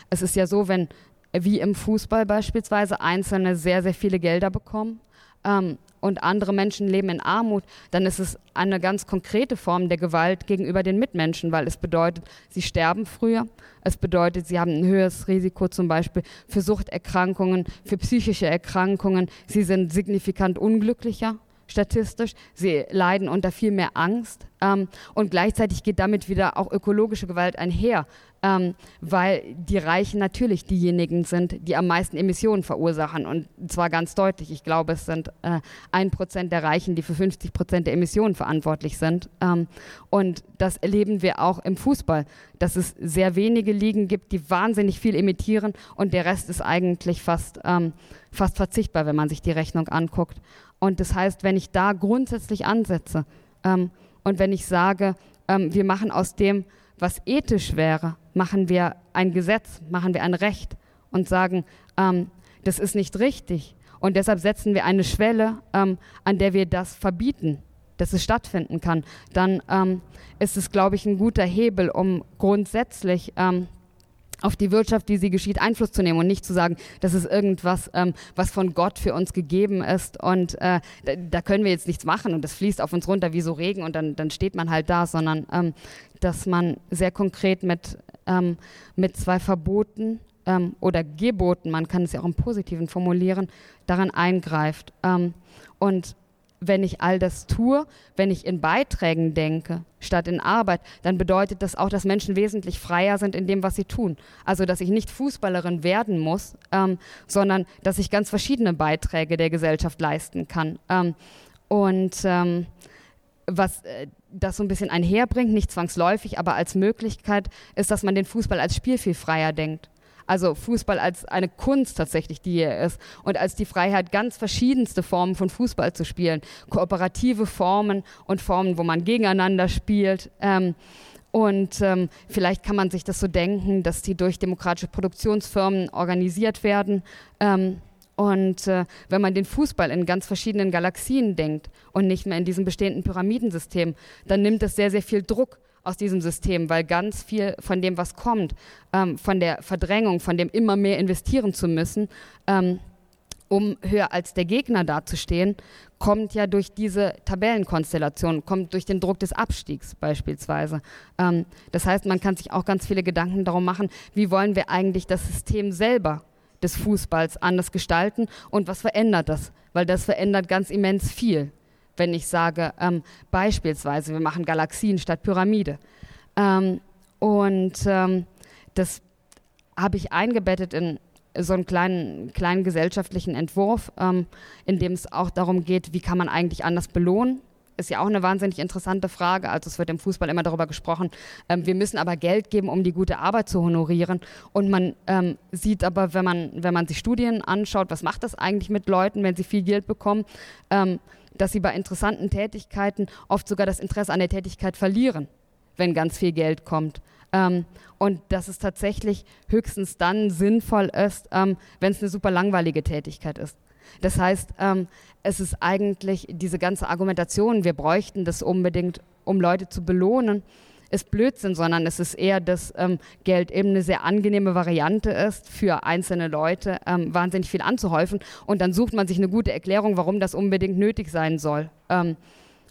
es ist ja so, wenn wie im Fußball beispielsweise Einzelne sehr, sehr viele Gelder bekommen ähm, und andere Menschen leben in Armut, dann ist es eine ganz konkrete Form der Gewalt gegenüber den Mitmenschen, weil es bedeutet, sie sterben früher. Es bedeutet, sie haben ein höheres Risiko zum Beispiel für Suchterkrankungen, für psychische Erkrankungen. Sie sind signifikant unglücklicher statistisch. Sie leiden unter viel mehr Angst. Ähm, und gleichzeitig geht damit wieder auch ökologische Gewalt einher, ähm, weil die Reichen natürlich diejenigen sind, die am meisten Emissionen verursachen. Und zwar ganz deutlich. Ich glaube, es sind äh, ein äh, Prozent der Reichen, die für 50 Prozent der Emissionen verantwortlich sind. Ähm, und das erleben wir auch im Fußball, dass es sehr wenige Ligen gibt, die wahnsinnig viel emittieren und der Rest ist eigentlich fast, ähm, fast verzichtbar, wenn man sich die Rechnung anguckt. Und das heißt, wenn ich da grundsätzlich ansetze ähm, und wenn ich sage, ähm, wir machen aus dem, was ethisch wäre, machen wir ein Gesetz, machen wir ein Recht und sagen, ähm, das ist nicht richtig. Und deshalb setzen wir eine Schwelle, ähm, an der wir das verbieten, dass es stattfinden kann. Dann ähm, ist es, glaube ich, ein guter Hebel, um grundsätzlich ähm, auf die Wirtschaft, wie sie geschieht, Einfluss zu nehmen und nicht zu sagen, das ist irgendwas, ähm, was von Gott für uns gegeben ist und äh, da, da, können wir jetzt nichts machen und das fließt auf uns runter wie so Regen und dann, dann steht man halt da, sondern ähm, dass man sehr konkret mit, ähm, mit zwei Verboten ähm, oder Geboten, man kann es ja auch im Positiven formulieren, daran eingreift. Ähm, und wenn ich all das tue, wenn ich in Beiträgen denke, statt in Arbeit, dann bedeutet das auch, dass Menschen wesentlich freier sind in dem, was sie tun. Also, dass ich nicht Fußballerin werden muss, ähm, sondern dass ich ganz verschiedene Beiträge der Gesellschaft leisten kann. Ähm, und ähm, was äh, das so ein bisschen einherbringt, nicht zwangsläufig, aber als Möglichkeit, ist, dass man den Fußball als Spiel viel freier denkt. Also Fußball als eine Kunst tatsächlich, die er ist und als die Freiheit, ganz verschiedenste Formen von Fußball zu spielen. Kooperative Formen und Formen, wo man gegeneinander spielt. Ähm, und ähm, vielleicht kann man sich das so denken, dass die durch demokratische Produktionsfirmen organisiert werden. Ähm, und äh, wenn man den Fußball in ganz verschiedenen Galaxien denkt und nicht mehr in diesem bestehenden Pyramidensystem, dann nimmt das sehr, sehr viel Druck aus diesem System, weil ganz viel von dem, was kommt, ähm, von der Verdrängung, von dem immer mehr investieren zu müssen, ähm, um höher als der Gegner dazustehen, kommt ja durch diese Tabellenkonstellation, kommt durch den Druck des Abstiegs beispielsweise. Ähm, das heißt, man kann sich auch ganz viele Gedanken darum machen, wie wollen wir eigentlich das System selber des Fußballs anders gestalten und was verändert das? Weil das verändert ganz immens viel wenn ich sage, ähm, beispielsweise, wir machen Galaxien statt Pyramide. Ähm, und ähm, das habe ich eingebettet in so einen kleinen, kleinen gesellschaftlichen Entwurf, ähm, in dem es auch darum geht, wie kann man eigentlich anders belohnen. Ist ja auch eine wahnsinnig interessante Frage. Also es wird im Fußball immer darüber gesprochen, ähm, wir müssen aber Geld geben, um die gute Arbeit zu honorieren. Und man ähm, sieht aber, wenn man, wenn man sich Studien anschaut, was macht das eigentlich mit Leuten, wenn sie viel Geld bekommen, dass sie bei interessanten Tätigkeiten oft sogar das Interesse an der Tätigkeit verlieren. wenn ganz viel Geld kommt. Ähm, und dass es tatsächlich höchstens dann sinnvoll ist, ähm, wenn es eine super langweilige Tätigkeit ist. Das heißt, ähm, es ist eigentlich diese ganze Argumentation, wir bräuchten das unbedingt, um Leute zu belohnen, ist Blödsinn, sondern es ist eher, dass ähm, Geld eben eine sehr angenehme Variante ist, für einzelne Leute ähm, wahnsinnig viel anzuhäufen. Und dann sucht man sich eine gute Erklärung, warum das unbedingt nötig sein soll, ähm,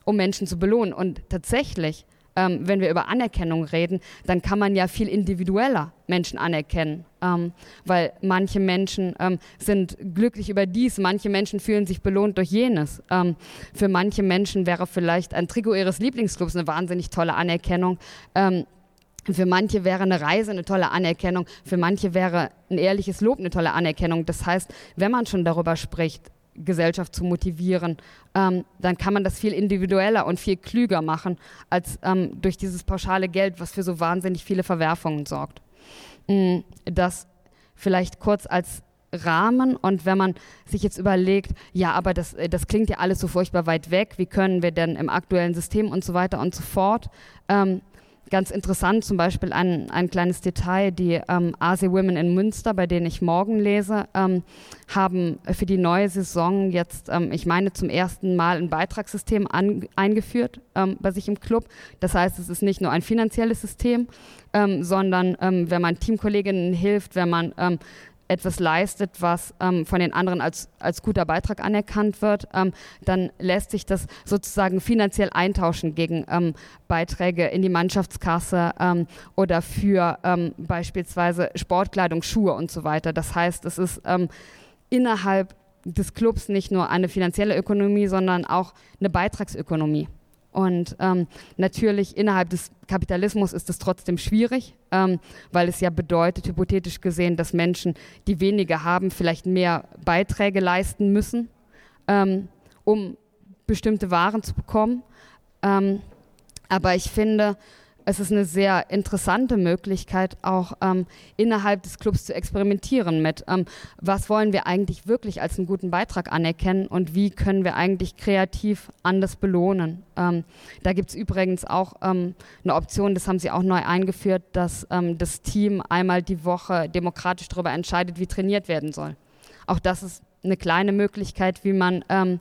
um Menschen zu belohnen. Und tatsächlich ähm, wenn wir über Anerkennung reden, dann kann man ja viel individueller Menschen anerkennen. Ähm, weil manche Menschen ähm, sind glücklich über dies, manche Menschen fühlen sich belohnt durch jenes. Ähm, für manche Menschen wäre vielleicht ein Trikot ihres Lieblingsclubs eine wahnsinnig tolle Anerkennung. Ähm, für manche wäre eine Reise eine tolle Anerkennung, für manche wäre ein ehrliches Lob eine tolle Anerkennung. Das heißt, wenn man schon darüber spricht, Gesellschaft zu motivieren, ähm, dann kann man das viel individueller und viel klüger machen, als ähm, durch dieses pauschale Geld, was für so wahnsinnig viele Verwerfungen sorgt. Mhm, das vielleicht kurz als Rahmen. Und wenn man sich jetzt überlegt, ja, aber das, äh, das klingt ja alles so furchtbar weit weg, wie können wir denn im aktuellen System und so weiter und so fort, ähm, Ganz interessant zum Beispiel ein, ein kleines Detail, die ähm, Asi Women in Münster, bei denen ich morgen lese, ähm, haben für die neue Saison jetzt, ähm, ich meine, zum ersten Mal ein Beitragssystem an, eingeführt ähm, bei sich im Club. Das heißt, es ist nicht nur ein finanzielles System, ähm, sondern ähm, wenn man Teamkolleginnen hilft, wenn man etwas leistet, was ähm, von den anderen als, als guter Beitrag anerkannt wird, ähm, dann lässt sich das sozusagen finanziell eintauschen gegen ähm, Beiträge in die Mannschaftskasse ähm, oder für ähm, beispielsweise Sportkleidung, Schuhe und so weiter. Das heißt, es ist ähm, innerhalb des Clubs nicht nur eine finanzielle Ökonomie, sondern auch eine Beitragsökonomie. Und ähm, natürlich innerhalb des Kapitalismus ist es trotzdem schwierig, ähm, weil es ja bedeutet, hypothetisch gesehen, dass Menschen, die weniger haben, vielleicht mehr Beiträge leisten müssen, ähm, um bestimmte Waren zu bekommen. Ähm, aber ich finde, es ist eine sehr interessante Möglichkeit, auch ähm, innerhalb des Clubs zu experimentieren mit, ähm, was wollen wir eigentlich wirklich als einen guten Beitrag anerkennen und wie können wir eigentlich kreativ anders belohnen. Ähm, da gibt es übrigens auch ähm, eine Option, das haben sie auch neu eingeführt, dass ähm, das Team einmal die Woche demokratisch darüber entscheidet, wie trainiert werden soll. Auch das ist eine kleine Möglichkeit, wie man ähm,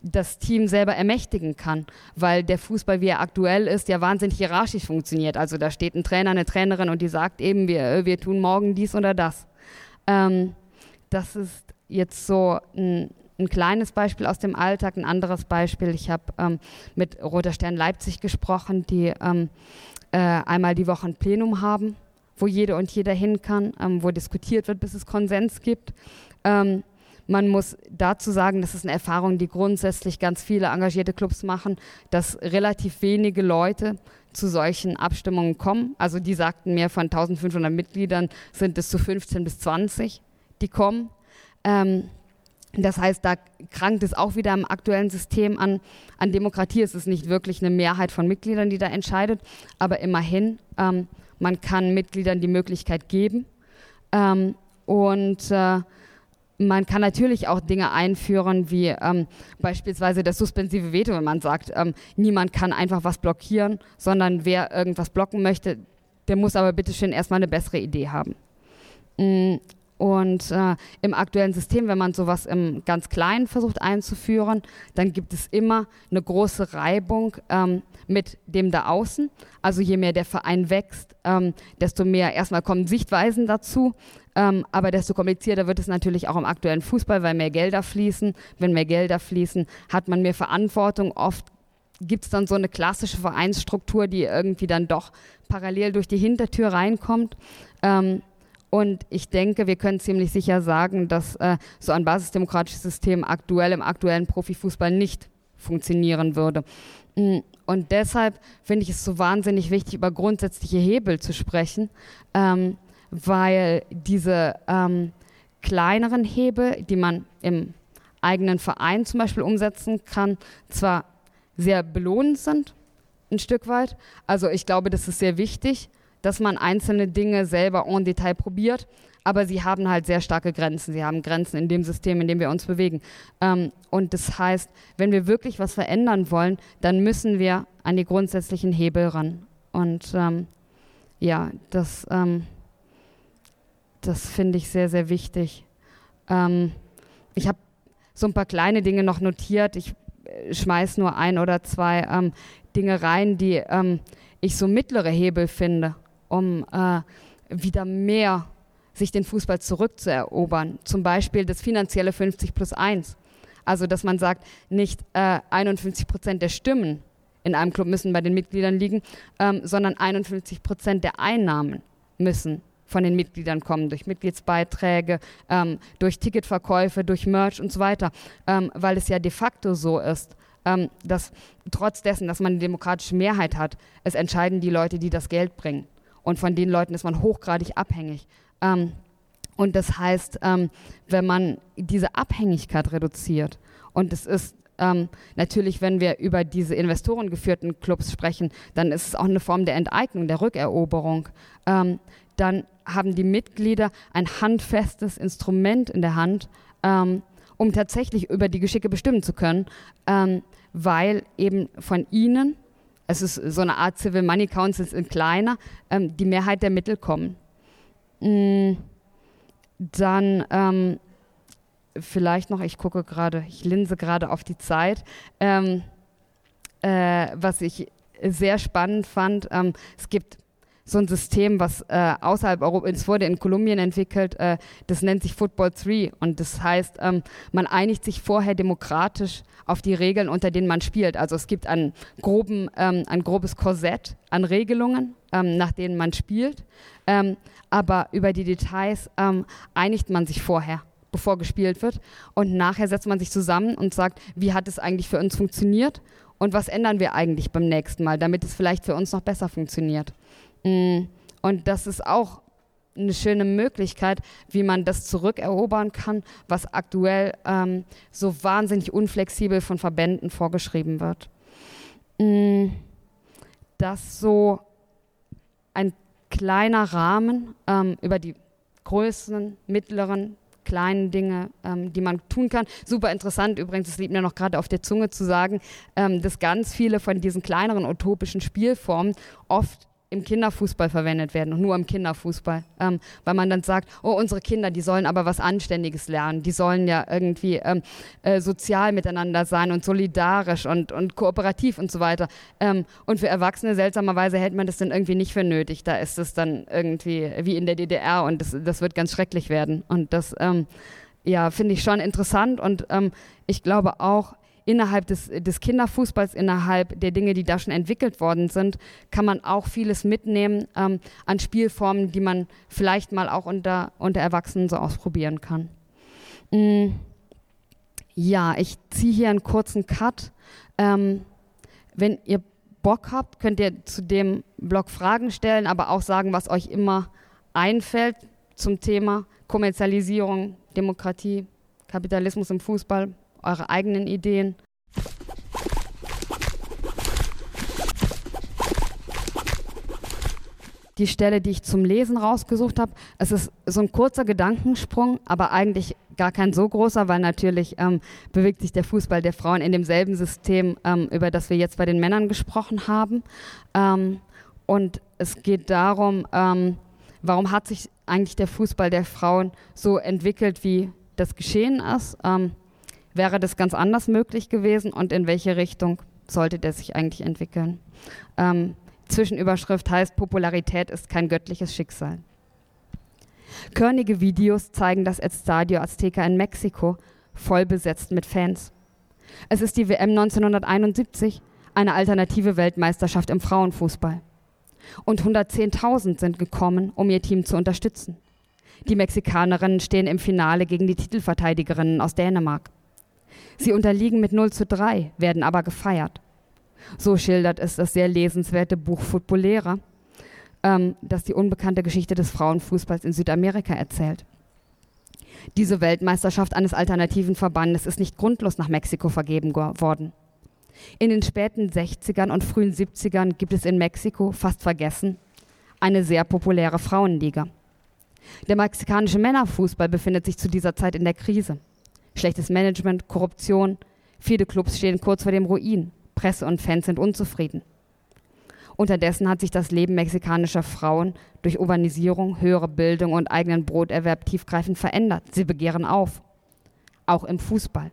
das Team selber ermächtigen kann, weil der Fußball, wie er aktuell ist, ja wahnsinnig hierarchisch funktioniert. Also da steht ein Trainer, eine Trainerin und die sagt eben, wir, wir tun morgen dies oder das. Ähm, das ist jetzt so ein, ein, kleines Beispiel aus dem Alltag. Ein anderes Beispiel, ich habe ähm, mit Roter Stern Leipzig gesprochen, die ähm, äh, einmal die Woche ein Plenum haben, wo jede und jeder hin kann, ähm, wo diskutiert wird, bis es Konsens gibt. Ähm, man muss dazu sagen, das ist eine Erfahrung, die grundsätzlich ganz viele engagierte Clubs machen, dass relativ wenige Leute zu solchen Abstimmungen kommen. Also die sagten mir, von 1500 Mitgliedern sind es zu 15 bis 20, die kommen. Ähm, das heißt, da krankt es auch wieder im aktuellen System an. An Demokratie ist es nicht wirklich eine Mehrheit von Mitgliedern, die da entscheidet, aber immerhin, ähm, man kann Mitgliedern die Möglichkeit geben. Ähm, und äh, man kann natürlich auch Dinge einführen, wie ähm, beispielsweise das suspensive Veto, wenn man sagt, ähm, niemand kann einfach was blockieren, sondern wer irgendwas blocken möchte, der muss aber bitte schön erstmal eine bessere Idee haben. Und äh, im aktuellen System, wenn man sowas im ganz Kleinen versucht einzuführen, dann gibt es immer eine große Reibung ähm, mit dem da außen. Also je mehr der Verein wächst, ähm, desto mehr erstmal kommen Sichtweisen dazu. Ähm, aber desto komplizierter wird es natürlich auch im aktuellen Fußball, weil mehr Gelder fließen. Wenn mehr Gelder fließen, hat man mehr Verantwortung. Oft gibt es dann so eine klassische Vereinsstruktur, die irgendwie dann doch parallel durch die Hintertür reinkommt. Ähm, und ich denke, wir können ziemlich sicher sagen, dass äh, so ein basisdemokratisches System aktuell im aktuellen Profifußball nicht funktionieren würde. Mm, und deshalb finde ich es so wahnsinnig wichtig, über grundsätzliche Hebel zu sprechen. Ähm, weil diese ähm, kleineren Hebel, die man im eigenen Verein zum Beispiel umsetzen kann, zwar sehr belohnend sind, ein Stück weit. Also ich glaube, das ist sehr wichtig, dass man einzelne Dinge selber en Detail probiert, aber sie haben halt sehr starke Grenzen. Sie haben Grenzen in dem System, in dem wir uns bewegen. Ähm, und das heißt, wenn wir wirklich was verändern wollen, dann müssen wir an die grundsätzlichen Hebel ran. Und ähm, ja, das, ähm, das finde ich sehr, sehr wichtig. Ähm, ich habe so ein paar kleine Dinge noch notiert. Ich äh, schmeiß nur ein oder zwei ähm, Dinge rein, die ähm, ich so mittlere Hebel finde, um äh, wieder mehr sich den Fußball zurückzuerobern. Zum Beispiel das finanzielle 50 plus 1. Also, dass man sagt, nicht äh, 51 Prozent der Stimmen in einem Club müssen bei den Mitgliedern liegen, ähm, sondern 51 Prozent der Einnahmen müssen von den Mitgliedern kommen, durch Mitgliedsbeiträge, ähm, durch Ticketverkäufe, durch Merch und so weiter, ähm, weil es ja de facto so ist, ähm, dass trotz dessen, dass man eine demokratische Mehrheit hat, es entscheiden die Leute, die das Geld bringen. Und von den Leuten ist man hochgradig abhängig. Ähm, und das heißt, ähm, wenn man diese Abhängigkeit reduziert, und es ist ähm, natürlich, wenn wir über diese investorengeführten Clubs sprechen, dann ist es auch eine Form der Enteignung, der Rückeroberung. Ähm, dann haben die Mitglieder ein handfestes Instrument in der Hand, ähm, um tatsächlich über die Geschicke bestimmen zu können, ähm, weil eben von ihnen, es ist so eine Art Civil Money Councils in kleiner, ähm, die Mehrheit der Mittel kommen. Mm, dann ähm, vielleicht noch, ich gucke gerade, ich linse gerade auf die Zeit, ähm, äh, was ich sehr spannend fand, ähm, es gibt so ein System, was äh, außerhalb Europas, wurde in Kolumbien entwickelt, äh, das nennt sich Football 3 und das heißt, ähm, man einigt sich vorher demokratisch auf die Regeln, unter denen man spielt. Also es gibt ein, groben, ähm, ein grobes Korsett an Regelungen, ähm, nach denen man spielt, ähm, aber über die Details ähm, einigt man sich vorher bevor gespielt wird. Und nachher setzt man sich zusammen und sagt, wie hat es eigentlich für uns funktioniert und was ändern wir eigentlich beim nächsten Mal, damit es vielleicht für uns noch besser funktioniert. Mm, und das ist auch eine schöne Möglichkeit, wie man das zurückerobern kann, was aktuell ähm, so wahnsinnig unflexibel von Verbänden vorgeschrieben wird. Mm, das so ein kleiner Rahmen ähm, über die größeren, mittleren, kleinen Dinge, ähm, die man tun kann. Super interessant übrigens, es liegt mir noch gerade auf der Zunge zu sagen, ähm, dass ganz viele von diesen kleineren utopischen Spielformen oft im Kinderfußball verwendet werden und nur im Kinderfußball, ähm, weil man dann sagt, oh, unsere Kinder, die sollen aber was Anständiges lernen, die sollen ja irgendwie ähm, äh, sozial miteinander sein und solidarisch und, und kooperativ und so weiter. Ähm, und für Erwachsene seltsamerweise hält man das dann irgendwie nicht für nötig. Da ist es dann irgendwie wie in der DDR und das, das wird ganz schrecklich werden. Und das, ähm, ja, finde ich schon interessant und ähm, ich glaube auch, innerhalb des, des Kinderfußballs, innerhalb der Dinge, die da schon entwickelt worden sind, kann man auch vieles mitnehmen ähm, an Spielformen, die man vielleicht mal auch unter, unter Erwachsenen so ausprobieren kann. Mm. Ja, ich ziehe hier einen kurzen Cut. Ähm, wenn ihr Bock habt, könnt ihr zu dem Blog Fragen stellen, aber auch sagen, was euch immer einfällt zum Thema Kommerzialisierung, Demokratie, Kapitalismus im Fußball, eure eigenen Ideen. Die Stelle, die ich zum Lesen rausgesucht habe, es ist so ein kurzer Gedankensprung, aber eigentlich gar kein so großer, weil natürlich ähm, bewegt sich der Fußball der Frauen in demselben System, ähm, über das wir jetzt bei den Männern gesprochen haben. Ähm, und es geht darum, ähm, warum hat sich eigentlich der Fußball der Frauen so entwickelt, wie das geschehen ist. Ähm, wäre das ganz anders möglich gewesen und in welche Richtung sollte der sich eigentlich entwickeln? Ähm, Zwischenüberschrift heißt, Popularität ist kein göttliches Schicksal. Körnige Videos zeigen das Estadio Azteca in Mexiko voll besetzt mit Fans. Es ist die WM 1971, eine alternative Weltmeisterschaft im Frauenfußball. Und 110.000 sind gekommen, um ihr Team zu unterstützen. Die Mexikanerinnen stehen im Finale gegen die Titelverteidigerinnen aus Dänemark. Sie unterliegen mit 0 zu 3, werden aber gefeiert. So schildert es das sehr lesenswerte Buch Footballera, ähm, das die unbekannte Geschichte des Frauenfußballs in Südamerika erzählt. Diese Weltmeisterschaft eines alternativen Verbandes ist nicht grundlos nach Mexiko vergeben worden. In den späten 60ern und frühen 70ern gibt es in Mexiko, fast vergessen, eine sehr populäre Frauenliga. Der mexikanische Männerfußball befindet sich zu dieser Zeit in der Krise schlechtes Management, Korruption. Viele Clubs stehen kurz vor dem Ruin. Presse und Fans sind unzufrieden. Unterdessen hat sich das Leben mexikanischer Frauen durch Urbanisierung, höhere Bildung und eigenen Broterwerb tiefgreifend verändert. Sie begehren auf, auch im Fußball.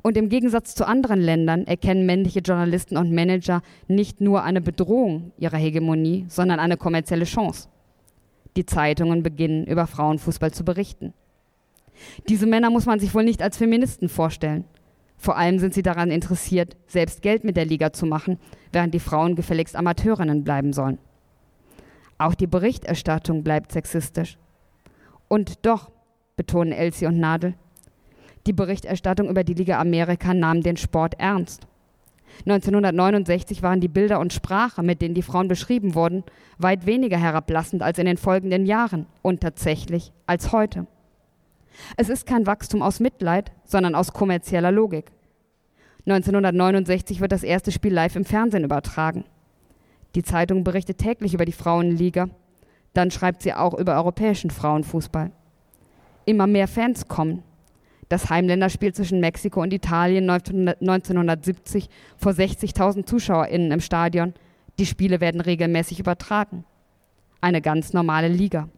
Und im Gegensatz zu anderen Ländern erkennen männliche Journalisten und Manager nicht nur eine Bedrohung ihrer Hegemonie, sondern eine kommerzielle Chance. Die Zeitungen beginnen über Frauenfußball zu berichten. Diese Männer muss man sich wohl nicht als Feministen vorstellen. Vor allem sind sie daran interessiert, selbst Geld mit der Liga zu machen, während die Frauen gefälligst Amateurinnen bleiben sollen. Auch die Berichterstattung bleibt sexistisch. Und doch, betonen Elsie und Nadel, die Berichterstattung über die Liga Amerika nahm den Sport ernst. 1969 waren die Bilder und Sprache, mit denen die Frauen beschrieben wurden, weit weniger herablassend als in den folgenden Jahren und tatsächlich als heute. Es ist kein Wachstum aus Mitleid, sondern aus kommerzieller Logik. 1969 wird das erste Spiel live im Fernsehen übertragen. Die Zeitung berichtet täglich über die Frauenliga, dann schreibt sie auch über europäischen Frauenfußball. Immer mehr Fans kommen, das Heimländerspiel zwischen Mexiko und Italien 1970 vor 60.000 ZuschauerInnen im Stadion. Die Spiele werden regelmäßig übertragen. Eine ganz normale Liga.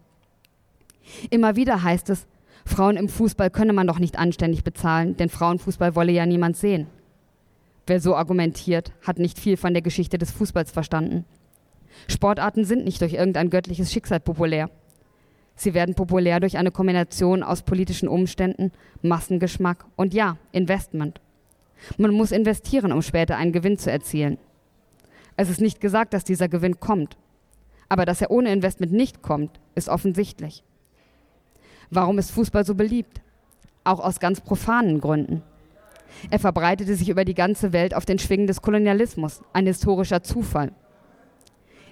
Immer wieder heißt es, Frauen im Fußball könne man doch nicht anständig bezahlen, denn Frauenfußball wolle ja niemand sehen. Wer so argumentiert, hat nicht viel von der Geschichte des Fußballs verstanden. Sportarten sind nicht durch irgendein göttliches Schicksal populär. Sie werden populär durch eine Kombination aus politischen Umständen, Massengeschmack und ja, Investment. Man muss investieren, um später einen Gewinn zu erzielen. Es ist nicht gesagt, dass dieser Gewinn kommt. Aber dass er ohne Investment nicht kommt, ist offensichtlich. Warum ist Fußball so beliebt? Auch aus ganz profanen Gründen. Er verbreitete sich über die ganze Welt auf den Schwingen des Kolonialismus, ein historischer Zufall.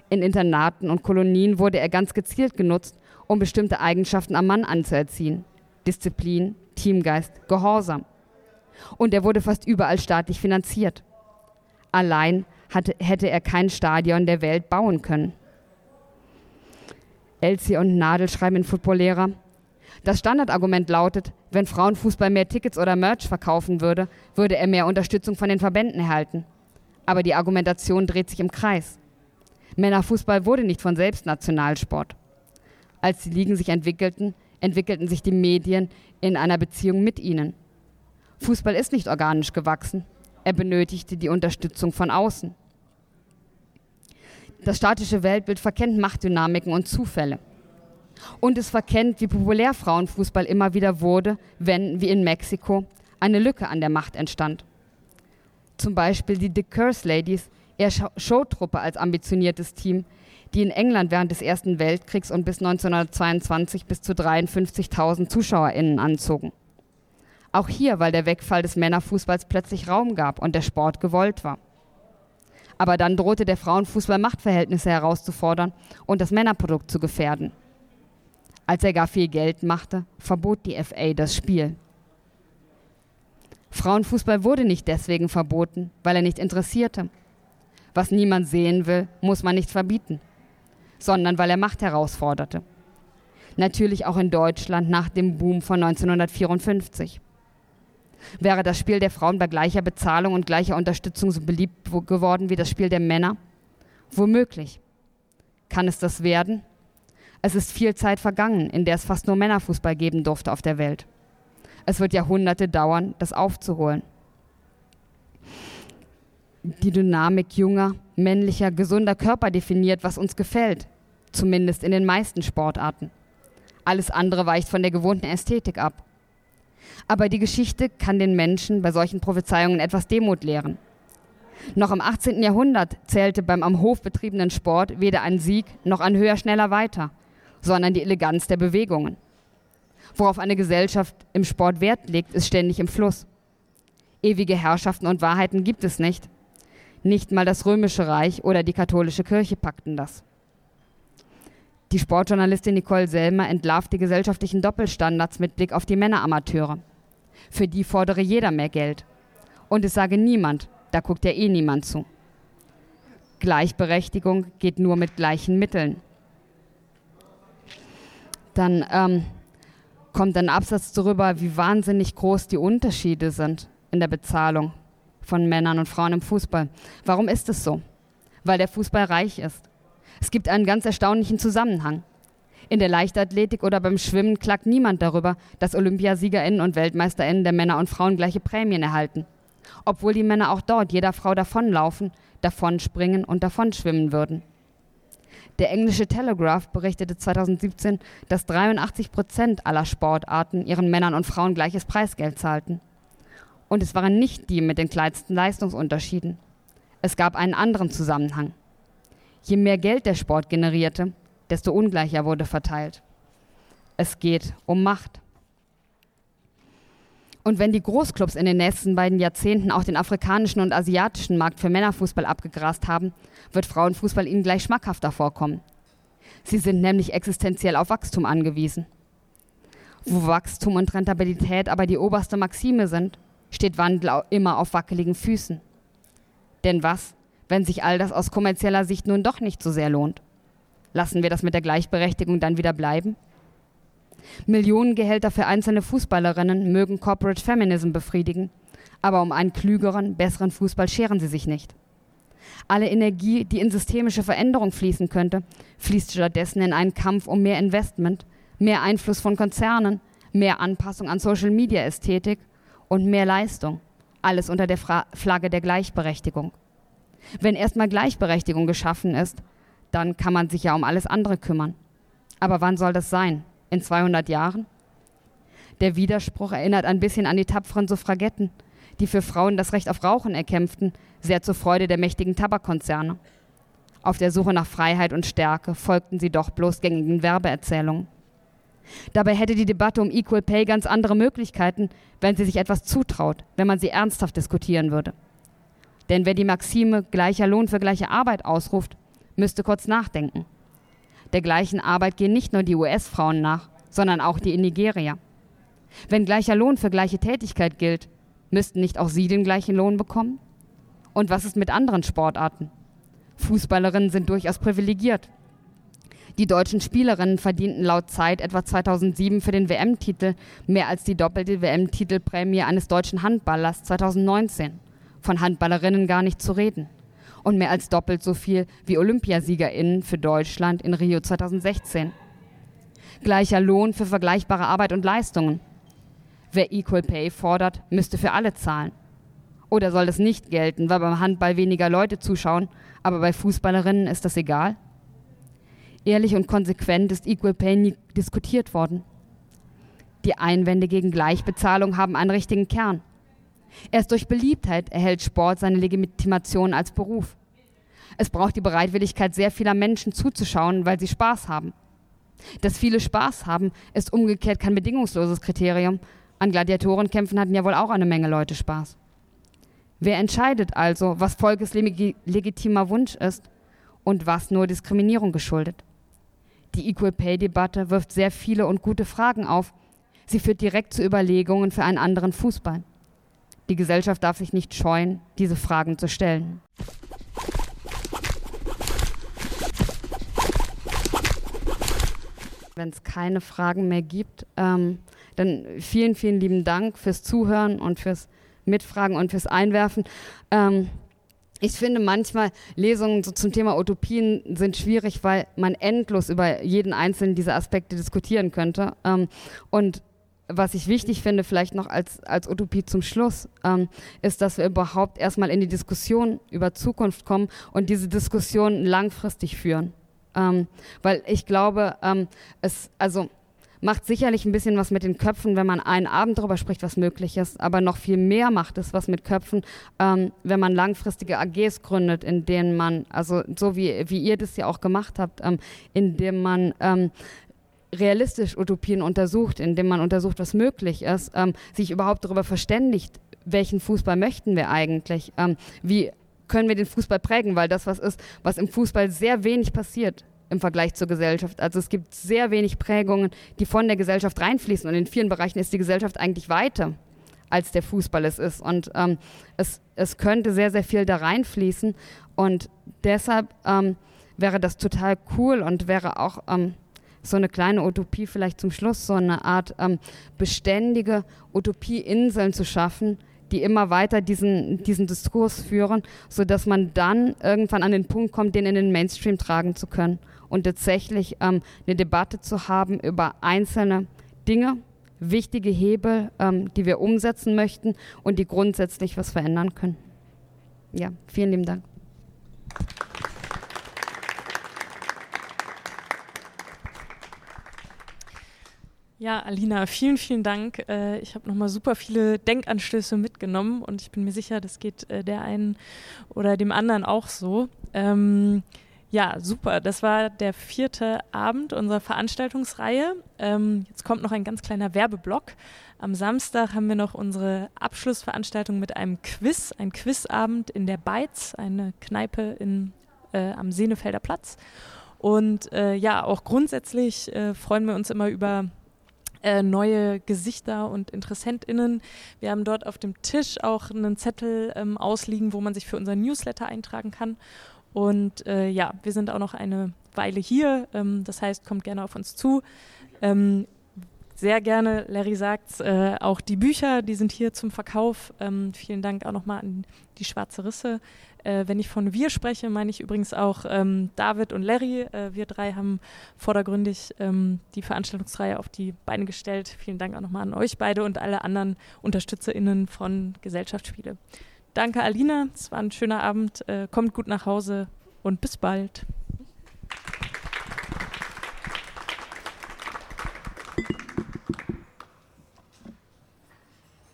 In Internaten und Kolonien wurde er ganz gezielt genutzt, um bestimmte Eigenschaften am Mann anzuerziehen. Disziplin, Teamgeist, Gehorsam. Und er wurde fast überall staatlich finanziert. Allein hatte, hätte er kein Stadion der Welt bauen können. Elsie und Nadel schreiben in Footballlehrer, das Standardargument lautet, wenn Frauenfußball mehr Tickets oder Merch verkaufen würde, würde er mehr Unterstützung von den Verbänden erhalten. Aber die Argumentation dreht sich im Kreis. Männerfußball wurde nicht von selbst Nationalsport. Als die Ligen sich entwickelten, entwickelten sich die Medien in einer Beziehung mit ihnen. Fußball ist nicht organisch gewachsen. Er benötigte die Unterstützung von außen. Das statische Weltbild verkennt Machtdynamiken und Zufälle. Und es verkennt, wie populär Frauenfußball immer wieder wurde, wenn, wie in Mexiko, eine Lücke an der Macht entstand. Zum Beispiel die Dick Curse Ladies, eher Showtruppe als ambitioniertes Team, die in England während des Ersten Weltkriegs und bis 1922 bis zu 53.000 ZuschauerInnen anzogen. Auch hier, weil der Wegfall des Männerfußballs plötzlich Raum gab und der Sport gewollt war. Aber dann drohte der Frauenfußball Machtverhältnisse herauszufordern und das Männerprodukt zu gefährden. Als er gar viel Geld machte, verbot die FA das Spiel. Frauenfußball wurde nicht deswegen verboten, weil er nicht interessierte. Was niemand sehen will, muss man nicht verbieten sondern weil er Macht herausforderte. Natürlich auch in Deutschland nach dem Boom von 1954. Wäre das Spiel der Frauen bei gleicher Bezahlung und gleicher Unterstützung so beliebt geworden wie das Spiel der Männer? Womöglich. Kann es das werden? Es ist viel Zeit vergangen, in der es fast nur Männerfußball geben durfte auf der Welt. Es wird Jahrhunderte dauern, das aufzuholen. Die Dynamik junger, männlicher, gesunder Körper definiert, was uns gefällt, zumindest in den meisten Sportarten. Alles andere weicht von der gewohnten Ästhetik ab. Aber die Geschichte kann den Menschen bei solchen Prophezeiungen etwas Demut lehren. Noch im 18. Jahrhundert zählte beim am Hof betriebenen Sport weder ein Sieg noch ein höher, schneller, weiter, sondern die Eleganz der Bewegungen. Worauf eine Gesellschaft im Sport Wert legt, ist ständig im Fluss. Ewige Herrschaften und Wahrheiten gibt es nicht. Nicht mal das Römische Reich oder die katholische Kirche packten das. Die Sportjournalistin Nicole Selmer entlarvt die gesellschaftlichen Doppelstandards mit Blick auf die Männeramateure. Für die fordere jeder mehr Geld. Und es sage niemand, da guckt ja eh niemand zu. Gleichberechtigung geht nur mit gleichen Mitteln. Dann ähm, kommt ein Absatz darüber, wie wahnsinnig groß die Unterschiede sind in der Bezahlung von Männern und Frauen im Fußball. Warum ist es so? weil der Fußball reich ist. Es gibt einen ganz erstaunlichen Zusammenhang. In der Leichtathletik oder beim Schwimmen klagt niemand darüber, dass Olympiasiegerinnen und Weltmeisterinnen der Männer und Frauen gleiche Prämien erhalten. Obwohl die Männer auch dort jeder Frau davonlaufen, davonspringen und davonschwimmen würden. Der englische Telegraph berichtete 2017, dass 83 Prozent aller Sportarten ihren Männern und Frauen gleiches Preisgeld zahlten. Und es waren nicht die mit den kleinsten Leistungsunterschieden. Es gab einen anderen Zusammenhang. Je mehr Geld der Sport generierte, desto ungleicher wurde verteilt. Es geht um Macht. Und wenn die Großclubs in den nächsten beiden Jahrzehnten auch den afrikanischen und asiatischen Markt für Männerfußball abgegrast haben, wird Frauenfußball ihnen gleich schmackhafter vorkommen. Sie sind nämlich existenziell auf Wachstum angewiesen. Wo Wachstum und Rentabilität aber die oberste Maxime sind, steht Wandel immer auf wackeligen Füßen. Denn was, wenn sich all das aus kommerzieller Sicht nun doch nicht so sehr lohnt? Lassen wir das mit der Gleichberechtigung dann wieder bleiben? Millionengehälter für einzelne Fußballerinnen mögen Corporate Feminism befriedigen, aber um einen klügeren, besseren Fußball scheren sie sich nicht. Alle Energie, die in systemische Veränderung fließen könnte, fließt stattdessen in einen Kampf um mehr Investment, mehr Einfluss von Konzernen, mehr Anpassung an Social-Media-Ästhetik und mehr Leistung. Alles unter der Fra Flagge der Gleichberechtigung. Wenn erstmal Gleichberechtigung geschaffen ist, dann kann man sich ja um alles andere kümmern. Aber wann soll das sein? In 200 Jahren? Der Widerspruch erinnert ein bisschen an die tapferen Suffragetten, die für Frauen das Recht auf Rauchen erkämpften, sehr zur Freude der mächtigen Tabakkonzerne. Auf der Suche nach Freiheit und Stärke folgten sie doch bloß gängigen Werbeerzählungen. Dabei hätte die Debatte um Equal Pay ganz andere Möglichkeiten, wenn sie sich etwas zutraut, wenn man sie ernsthaft diskutieren würde. Denn wer die Maxime gleicher Lohn für gleiche Arbeit ausruft, müsste kurz nachdenken. Der gleichen Arbeit gehen nicht nur die US-Frauen nach, sondern auch die in Nigeria. Wenn gleicher Lohn für gleiche Tätigkeit gilt, müssten nicht auch sie den gleichen Lohn bekommen? Und was ist mit anderen Sportarten? Fußballerinnen sind durchaus privilegiert. Die deutschen Spielerinnen verdienten laut Zeit etwa 2007 für den WM-Titel mehr als die doppelte WM-Titelprämie eines deutschen Handballers 2019. Von Handballerinnen gar nicht zu reden und mehr als doppelt so viel wie OlympiasiegerInnen für Deutschland in Rio 2016. Gleicher Lohn für vergleichbare Arbeit und Leistungen. Wer Equal Pay fordert, müsste für alle zahlen. Oder soll das nicht gelten, weil beim Handball weniger Leute zuschauen, aber bei Fußballerinnen ist das egal? Ehrlich und konsequent ist Equal Pay nie diskutiert worden. Die Einwände gegen Gleichbezahlung haben einen richtigen Kern. Erst durch Beliebtheit erhält Sport seine Legitimation als Beruf. Es braucht die Bereitwilligkeit sehr vieler Menschen zuzuschauen, weil sie Spaß haben. Dass viele Spaß haben, ist umgekehrt kein bedingungsloses Kriterium. An Gladiatorenkämpfen hatten ja wohl auch eine Menge Leute Spaß. Wer entscheidet also, was Volkes legitimer Wunsch ist und was nur Diskriminierung geschuldet? Die Equal Pay Debatte wirft sehr viele und gute Fragen auf. Sie führt direkt zu Überlegungen für einen anderen Fußball. Die Gesellschaft darf sich nicht scheuen, diese Fragen zu stellen. Wenn es keine Fragen mehr gibt, ähm, dann vielen, vielen lieben Dank fürs Zuhören und fürs Mitfragen und fürs Einwerfen. Ähm, ich finde manchmal Lesungen so zum Thema Utopien sind schwierig, weil man endlos über jeden einzelnen dieser Aspekte diskutieren könnte. Ähm, und was ich wichtig finde, vielleicht noch als, als Utopie zum Schluss, ähm, ist, dass wir überhaupt erstmal in die Diskussion über Zukunft kommen und diese Diskussion langfristig führen. Ähm, weil ich glaube, ähm, es, also, macht sicherlich ein bisschen was mit den Köpfen, wenn man einen Abend darüber spricht, was möglich ist, aber noch viel mehr macht es was mit Köpfen, ähm, wenn man langfristige AGs gründet, in denen man, also so wie, wie ihr das ja auch gemacht habt, ähm, in dem man ähm, realistisch Utopien untersucht, indem man untersucht, was möglich ist, ähm, sich überhaupt darüber verständigt, welchen Fußball möchten wir eigentlich, ähm, wie können wir den Fußball prägen, weil das was ist, was im Fußball sehr wenig passiert im Vergleich zur Gesellschaft. Also es gibt sehr wenig Prägungen, die von der Gesellschaft reinfließen und in vielen Bereichen ist die Gesellschaft eigentlich weiter als der Fußball es ist. Und ähm, es, es könnte sehr, sehr viel da reinfließen und deshalb ähm, wäre das total cool und wäre auch ähm, so eine kleine Utopie vielleicht zum Schluss, so eine Art ähm, beständige Utopieinseln zu schaffen, die immer weiter diesen, diesen Diskurs führen, sodass man dann irgendwann an den Punkt kommt, den in den Mainstream tragen zu können und tatsächlich ähm, eine Debatte zu haben über einzelne Dinge, wichtige Hebel, ähm, die wir umsetzen möchten und die grundsätzlich was verändern können. Ja, vielen lieben Dank. Ja, Alina, vielen, vielen Dank. Äh, ich habe nochmal super viele Denkanstöße mitgenommen und ich bin mir sicher, das geht äh, der einen oder dem anderen auch so. Ähm, ja, super. Das war der vierte Abend unserer Veranstaltungsreihe. Ähm, jetzt kommt noch ein ganz kleiner Werbeblock. Am Samstag haben wir noch unsere Abschlussveranstaltung mit einem Quiz, ein Quizabend in der Beiz, eine Kneipe in, äh, am Senefelder Platz. Und äh, ja, auch grundsätzlich äh, freuen wir uns immer über äh, neue Gesichter und InteressentInnen. Wir haben dort auf dem Tisch auch einen Zettel ähm, ausliegen, wo man sich für unseren Newsletter eintragen kann. Und äh, ja, wir sind auch noch eine Weile hier. Ähm, das heißt, kommt gerne auf uns zu. Ähm, sehr gerne, Larry sagt äh, auch die Bücher, die sind hier zum Verkauf. Ähm, vielen Dank auch nochmal an die Schwarze Risse. Äh, wenn ich von wir spreche, meine ich übrigens auch ähm, David und Larry. Äh, wir drei haben vordergründig ähm, die Veranstaltungsreihe auf die Beine gestellt. Vielen Dank auch nochmal an euch beide und alle anderen UnterstützerInnen von Gesellschaftsspiele. Danke, Alina. Es war ein schöner Abend. Äh, kommt gut nach Hause und bis bald.